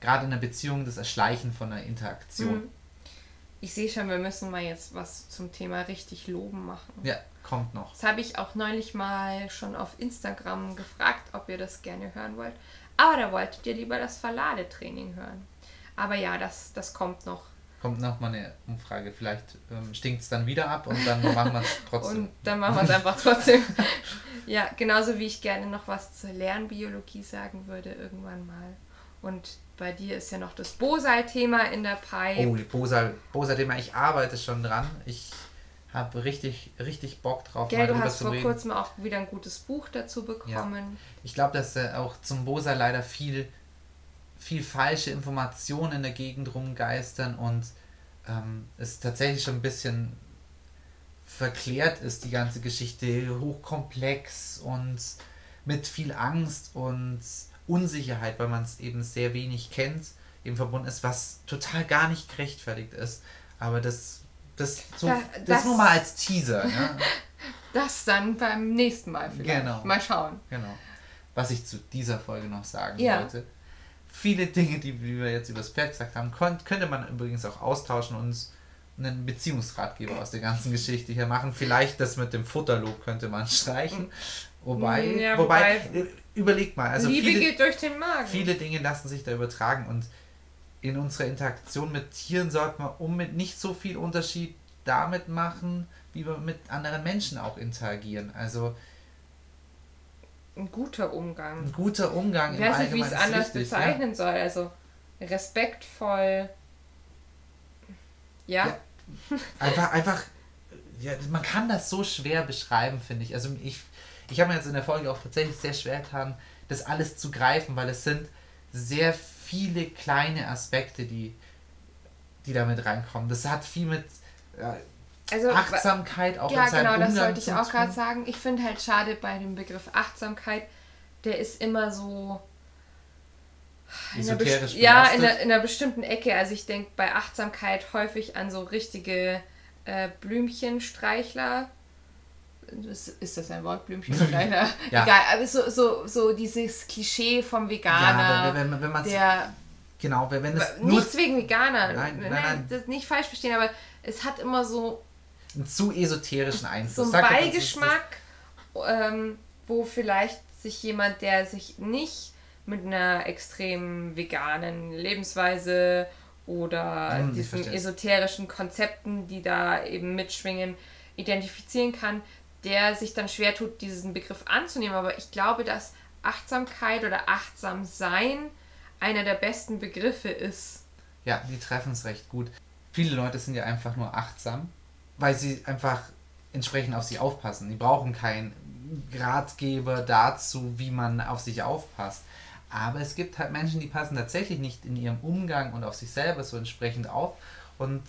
gerade in einer Beziehung, das Erschleichen von einer Interaktion. Mhm. Ich sehe schon, wir müssen mal jetzt was zum Thema richtig loben machen. Ja, kommt noch. Das habe ich auch neulich mal schon auf Instagram gefragt, ob ihr das gerne hören wollt. Aber da wolltet ihr lieber das Verladetraining hören. Aber ja, das, das kommt noch. Kommt noch mal eine Umfrage. Vielleicht ähm, stinkt es dann wieder ab und dann (laughs) machen wir es trotzdem. Und dann machen wir es einfach trotzdem. (laughs) ja, genauso wie ich gerne noch was zur Lernbiologie sagen würde irgendwann mal. Und bei dir ist ja noch das Bosal-Thema in der Pipe. Oh, die Bosa, Bosa Thema, ich arbeite schon dran. Ich habe richtig, richtig Bock drauf, Gell, du drüber hast vor reden. kurzem auch wieder ein gutes Buch dazu bekommen. Ich glaube, dass äh, auch zum Bosa leider viel, viel falsche Informationen in der Gegend rumgeistern und ähm, es tatsächlich schon ein bisschen verklärt ist, die ganze Geschichte, hochkomplex und mit viel Angst und Unsicherheit, weil man es eben sehr wenig kennt, eben verbunden ist, was total gar nicht gerechtfertigt ist. Aber das, das, so, Da- das, das- nur mal als Teaser. Ja? (laughs) Das dann beim nächsten Mal vielleicht. Genau. Mal schauen. Genau. Was ich zu dieser Folge noch sagen Ja. wollte. Viele Dinge, die wir jetzt über das Pferd gesagt haben, könnte man übrigens auch austauschen und einen Beziehungsratgeber aus der ganzen Geschichte hier machen. Vielleicht das mit dem Futterlob könnte man streichen. Wobei, Ja, wobei, wobei- äh, überlegt mal, also Liebe viele, geht durch den Magen. viele Dinge lassen sich da übertragen und in unserer Interaktion mit Tieren sollten wir um mit nicht so viel Unterschied damit machen, wie wir mit anderen Menschen auch interagieren. Also ein guter Umgang. Ein guter Umgang ich weiß nicht, wie ich es anders richtig, bezeichnen ja. soll. Also respektvoll. Ja. ja. Einfach, einfach, ja, man kann das so schwer beschreiben, finde ich. Also ich, ich habe mir jetzt in der Folge auch tatsächlich sehr schwer getan, das alles zu greifen, weil es sind sehr viele kleine Aspekte, die, die damit reinkommen. Das hat viel mit äh, also, Achtsamkeit auch ja, in seinem genau, Umgang das wollte ich auch gerade sagen. Ich finde halt schade bei dem Begriff Achtsamkeit, der ist immer so Esoterisch in ja, in einer, in einer bestimmten Ecke. Also ich denke bei Achtsamkeit häufig an so richtige äh, Blümchenstreichler. Ist, das ein Wort, Blümchenstreichler? (laughs) ja. Egal, aber so, so, so dieses Klischee vom Veganer. Ja, wenn, wenn, wenn der, Genau, wenn es Nichts wegen Veganer. Nein, nein, nein, nein. nicht falsch verstehen, aber es hat immer so einen zu esoterischen Einfluss. So einen Beigeschmack, ähm, wo vielleicht sich jemand, der sich nicht mit einer extrem veganen Lebensweise oder hm, diesen esoterischen Konzepten, die da eben mitschwingen, identifizieren kann, der sich dann schwer tut, diesen Begriff anzunehmen. Aber ich glaube, dass Achtsamkeit oder achtsam sein einer der besten Begriffe ist. Ja, die treffen es recht gut. Viele Leute sind ja einfach nur achtsam weil sie einfach entsprechend auf sich aufpassen. Die brauchen keinen Ratgeber dazu, wie man auf sich aufpasst. Aber es gibt halt Menschen, die passen tatsächlich nicht in ihrem Umgang und auf sich selber so entsprechend auf und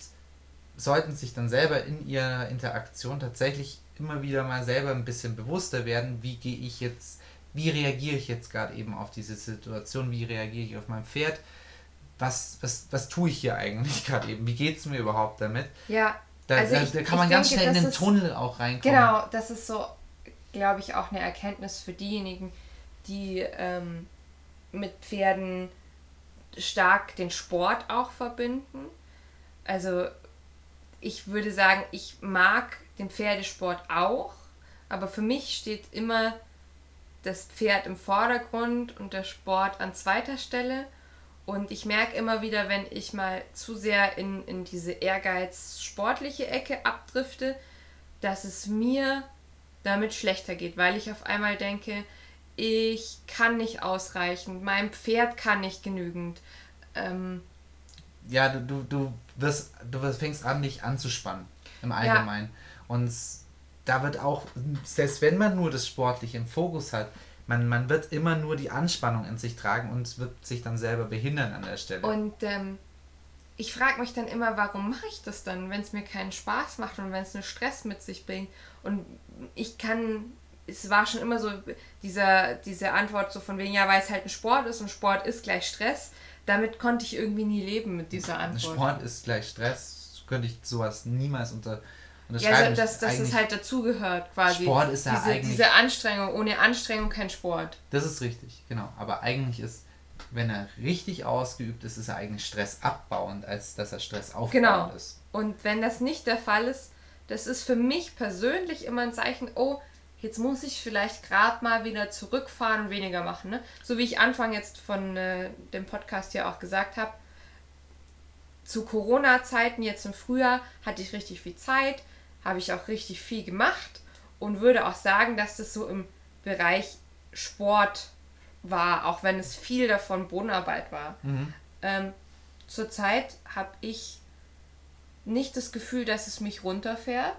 sollten sich dann selber in ihrer Interaktion tatsächlich immer wieder mal selber ein bisschen bewusster werden, wie gehe ich jetzt, wie reagiere ich jetzt gerade eben auf diese Situation, wie reagiere ich auf mein Pferd, was, was, was tue ich hier eigentlich (laughs) gerade eben, wie geht es mir überhaupt damit? Ja, da, also da, da kann man ganz denke, schnell in den Tunnel auch reinkommen. Genau, das ist so, glaube ich, auch eine Erkenntnis für diejenigen, die ähm, mit Pferden stark den Sport auch verbinden. Also ich würde sagen, ich mag den Pferdesport auch, aber für mich steht immer das Pferd im Vordergrund und der Sport an zweiter Stelle. Und ich merke immer wieder, wenn ich mal zu sehr in, in diese ehrgeiz-sportliche Ecke abdrifte, dass es mir damit schlechter geht, weil ich auf einmal denke, ich kann nicht ausreichend, mein Pferd kann nicht genügend. Ähm, ja, du, du, du, wirst, du fängst an, dich anzuspannen im Allgemeinen. Ja. Und da wird auch, selbst wenn man nur das Sportliche im Fokus hat, man, man wird immer nur die Anspannung in sich tragen und wird sich dann selber behindern an der Stelle. Und ähm, ich frage mich dann immer, warum mache ich das dann, wenn es mir keinen Spaß macht und wenn es einen Stress mit sich bringt. Und ich kann, es war schon immer so dieser, diese Antwort so von wegen, ja, weil es halt ein Sport ist und Sport ist gleich Stress. Damit konnte ich irgendwie nie leben mit dieser Antwort. Sport ist gleich Stress, könnte ich sowas niemals unter ja, also dass, dass es halt dazugehört quasi. Sport ist ja diese, eigentlich... Diese Anstrengung, ohne Anstrengung kein Sport. Das ist richtig, genau. Aber eigentlich ist, wenn er richtig ausgeübt ist, ist er eigentlich stressabbauend, als dass er Stress aufbauend genau. ist. Und wenn das nicht der Fall ist, das ist für mich persönlich immer ein Zeichen, oh, jetzt muss ich vielleicht gerade mal wieder zurückfahren und weniger machen. Ne? So wie ich Anfang jetzt von äh, dem Podcast hier auch gesagt habe, zu Corona-Zeiten, jetzt im Frühjahr, hatte ich richtig viel Zeit habe ich auch richtig viel gemacht und würde auch sagen, dass das so im Bereich Sport war, auch wenn es viel davon Bodenarbeit war. Mhm. Ähm, zurzeit habe ich nicht das Gefühl, dass es mich runterfährt.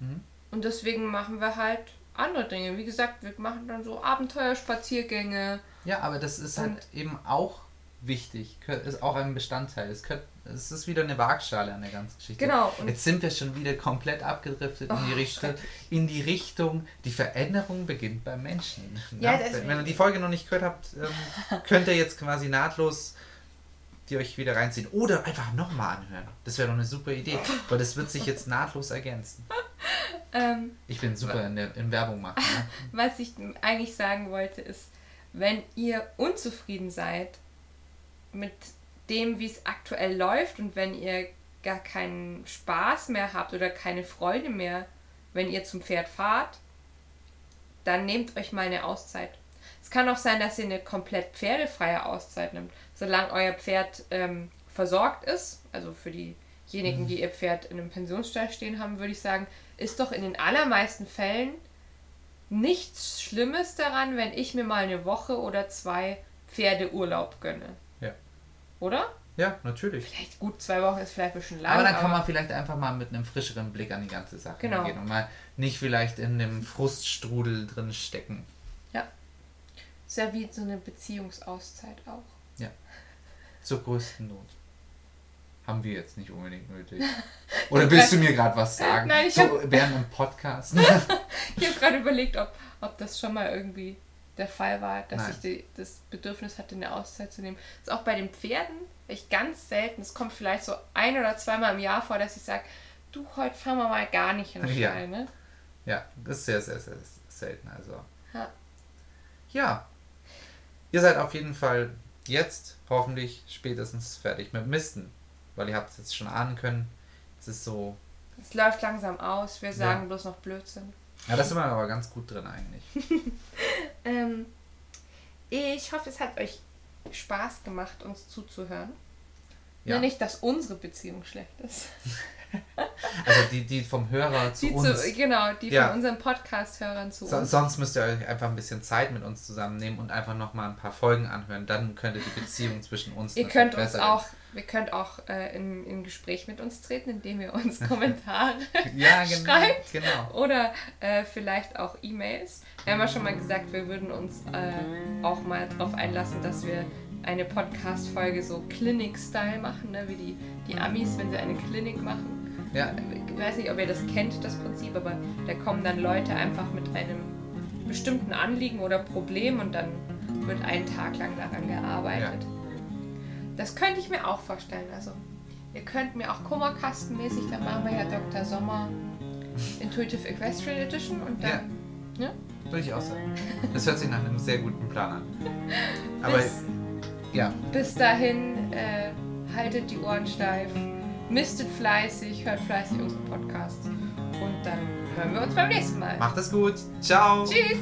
Mhm. Und deswegen machen wir halt andere Dinge. Wie gesagt, wir machen dann so Abenteuerspaziergänge. Ja, aber das ist halt eben auch wichtig, ist auch ein Bestandteil. Es, könnte, es ist wieder eine Waagschale an der ganzen Geschichte. Genau. Jetzt sind wir schon wieder komplett abgedriftet oh, in, die Richtung, in die Richtung, die Veränderung beginnt beim Menschen. Ja, Wenn, wenn ihr die Folge noch nicht gehört habt, ähm, (laughs) könnt ihr jetzt quasi nahtlos die euch wieder reinziehen. Oder einfach nochmal anhören. Das wäre doch eine super Idee, weil das wird sich jetzt nahtlos ergänzen. (laughs) Ähm, ich bin super in, der, in Werbung machen. Ne? (laughs) Was ich eigentlich sagen wollte ist, wenn ihr unzufrieden seid mit dem, wie es aktuell läuft und wenn ihr gar keinen Spaß mehr habt oder keine Freude mehr, wenn ihr zum Pferd fahrt, dann nehmt euch mal eine Auszeit. Es kann auch sein, dass ihr eine komplett pferdefreie Auszeit nimmt, solange euer Pferd ähm, versorgt ist, also für diejenigen, die ihr Pferd in einem Pensionsstall stehen haben, würde ich sagen, ist doch in den allermeisten Fällen nichts Schlimmes daran, wenn ich mir mal eine Woche oder zwei Pferdeurlaub gönne. Ja. Oder? Ja, natürlich. Vielleicht gut, zwei Wochen ist vielleicht ein bisschen lang. Aber dann kann man vielleicht einfach mal mit einem frischeren Blick an die ganze Sache Genau. gehen und mal nicht vielleicht in dem Fruststrudel drin stecken. ja. Ist ja wie so eine Beziehungsauszeit auch. Zur größten Not. Haben wir jetzt nicht unbedingt nötig. (laughs) Oder willst du mir gerade was sagen? Nein, ich so hab- während einem Podcast. (laughs) Ich habe gerade überlegt, ob, ob das schon mal irgendwie der Fall war, dass Nein. ich die, das Bedürfnis hatte, eine Auszeit zu nehmen. Das ist auch bei den Pferden echt ganz selten. Es kommt vielleicht so ein oder zweimal im Jahr vor, dass ich sage, du, heute fahren wir mal gar nicht in (laughs) den Ja. Stall, ne? Ja, das ist sehr, sehr, sehr selten. Also. Ja. Ja. Ihr seid auf jeden Fall jetzt hoffentlich spätestens fertig mit Misten. Weil ihr habt es jetzt schon ahnen können. Es ist so. Es läuft langsam aus, wir sagen Ja. bloß noch Blödsinn. Ja, das sind wir aber ganz gut drin eigentlich. (laughs) Ähm, ich hoffe, es hat euch Spaß gemacht, uns zuzuhören. Ja. Nicht, dass unsere Beziehung schlecht ist. (laughs) Also die, die vom Hörer zu Die uns. zu, genau, die Ja. von unseren Podcast-Hörern zu So, uns. sonst müsst ihr euch einfach ein bisschen Zeit mit uns zusammennehmen und einfach nochmal ein paar Folgen anhören. Dann könnte die Beziehung zwischen uns Ihr könnt uns auch, wir könnt auch äh, in, in Gespräch mit uns treten, indem ihr uns (laughs) Kommentare ja, genau, schreibt. genau. oder äh, vielleicht auch E-Mails. Wir haben ja schon mal gesagt, wir würden uns äh, auch mal darauf einlassen, dass wir eine Podcast-Folge so Clinic-Style machen, ne? wie die, die Amis, wenn sie eine Klinik machen. Ja, Ich weiß nicht, ob ihr das kennt, das Prinzip, aber da kommen dann Leute einfach mit einem bestimmten Anliegen oder Problem und dann wird einen Tag lang daran gearbeitet. Das könnte ich mir auch vorstellen. Also, ihr könnt mir auch Kummerkastenmäßig, dann machen wir ja Dr. Sommer Intuitive Equestrian Edition und dann. Ja. würde ich auch sagen. Das hört sich nach einem sehr guten Plan an. Aber bis, ja, bis dahin äh, haltet die Ohren steif, mistet fleißig, hört fleißig unseren Podcast und dann hören wir uns beim nächsten Mal. macht es gut. Ciao. Tschüss!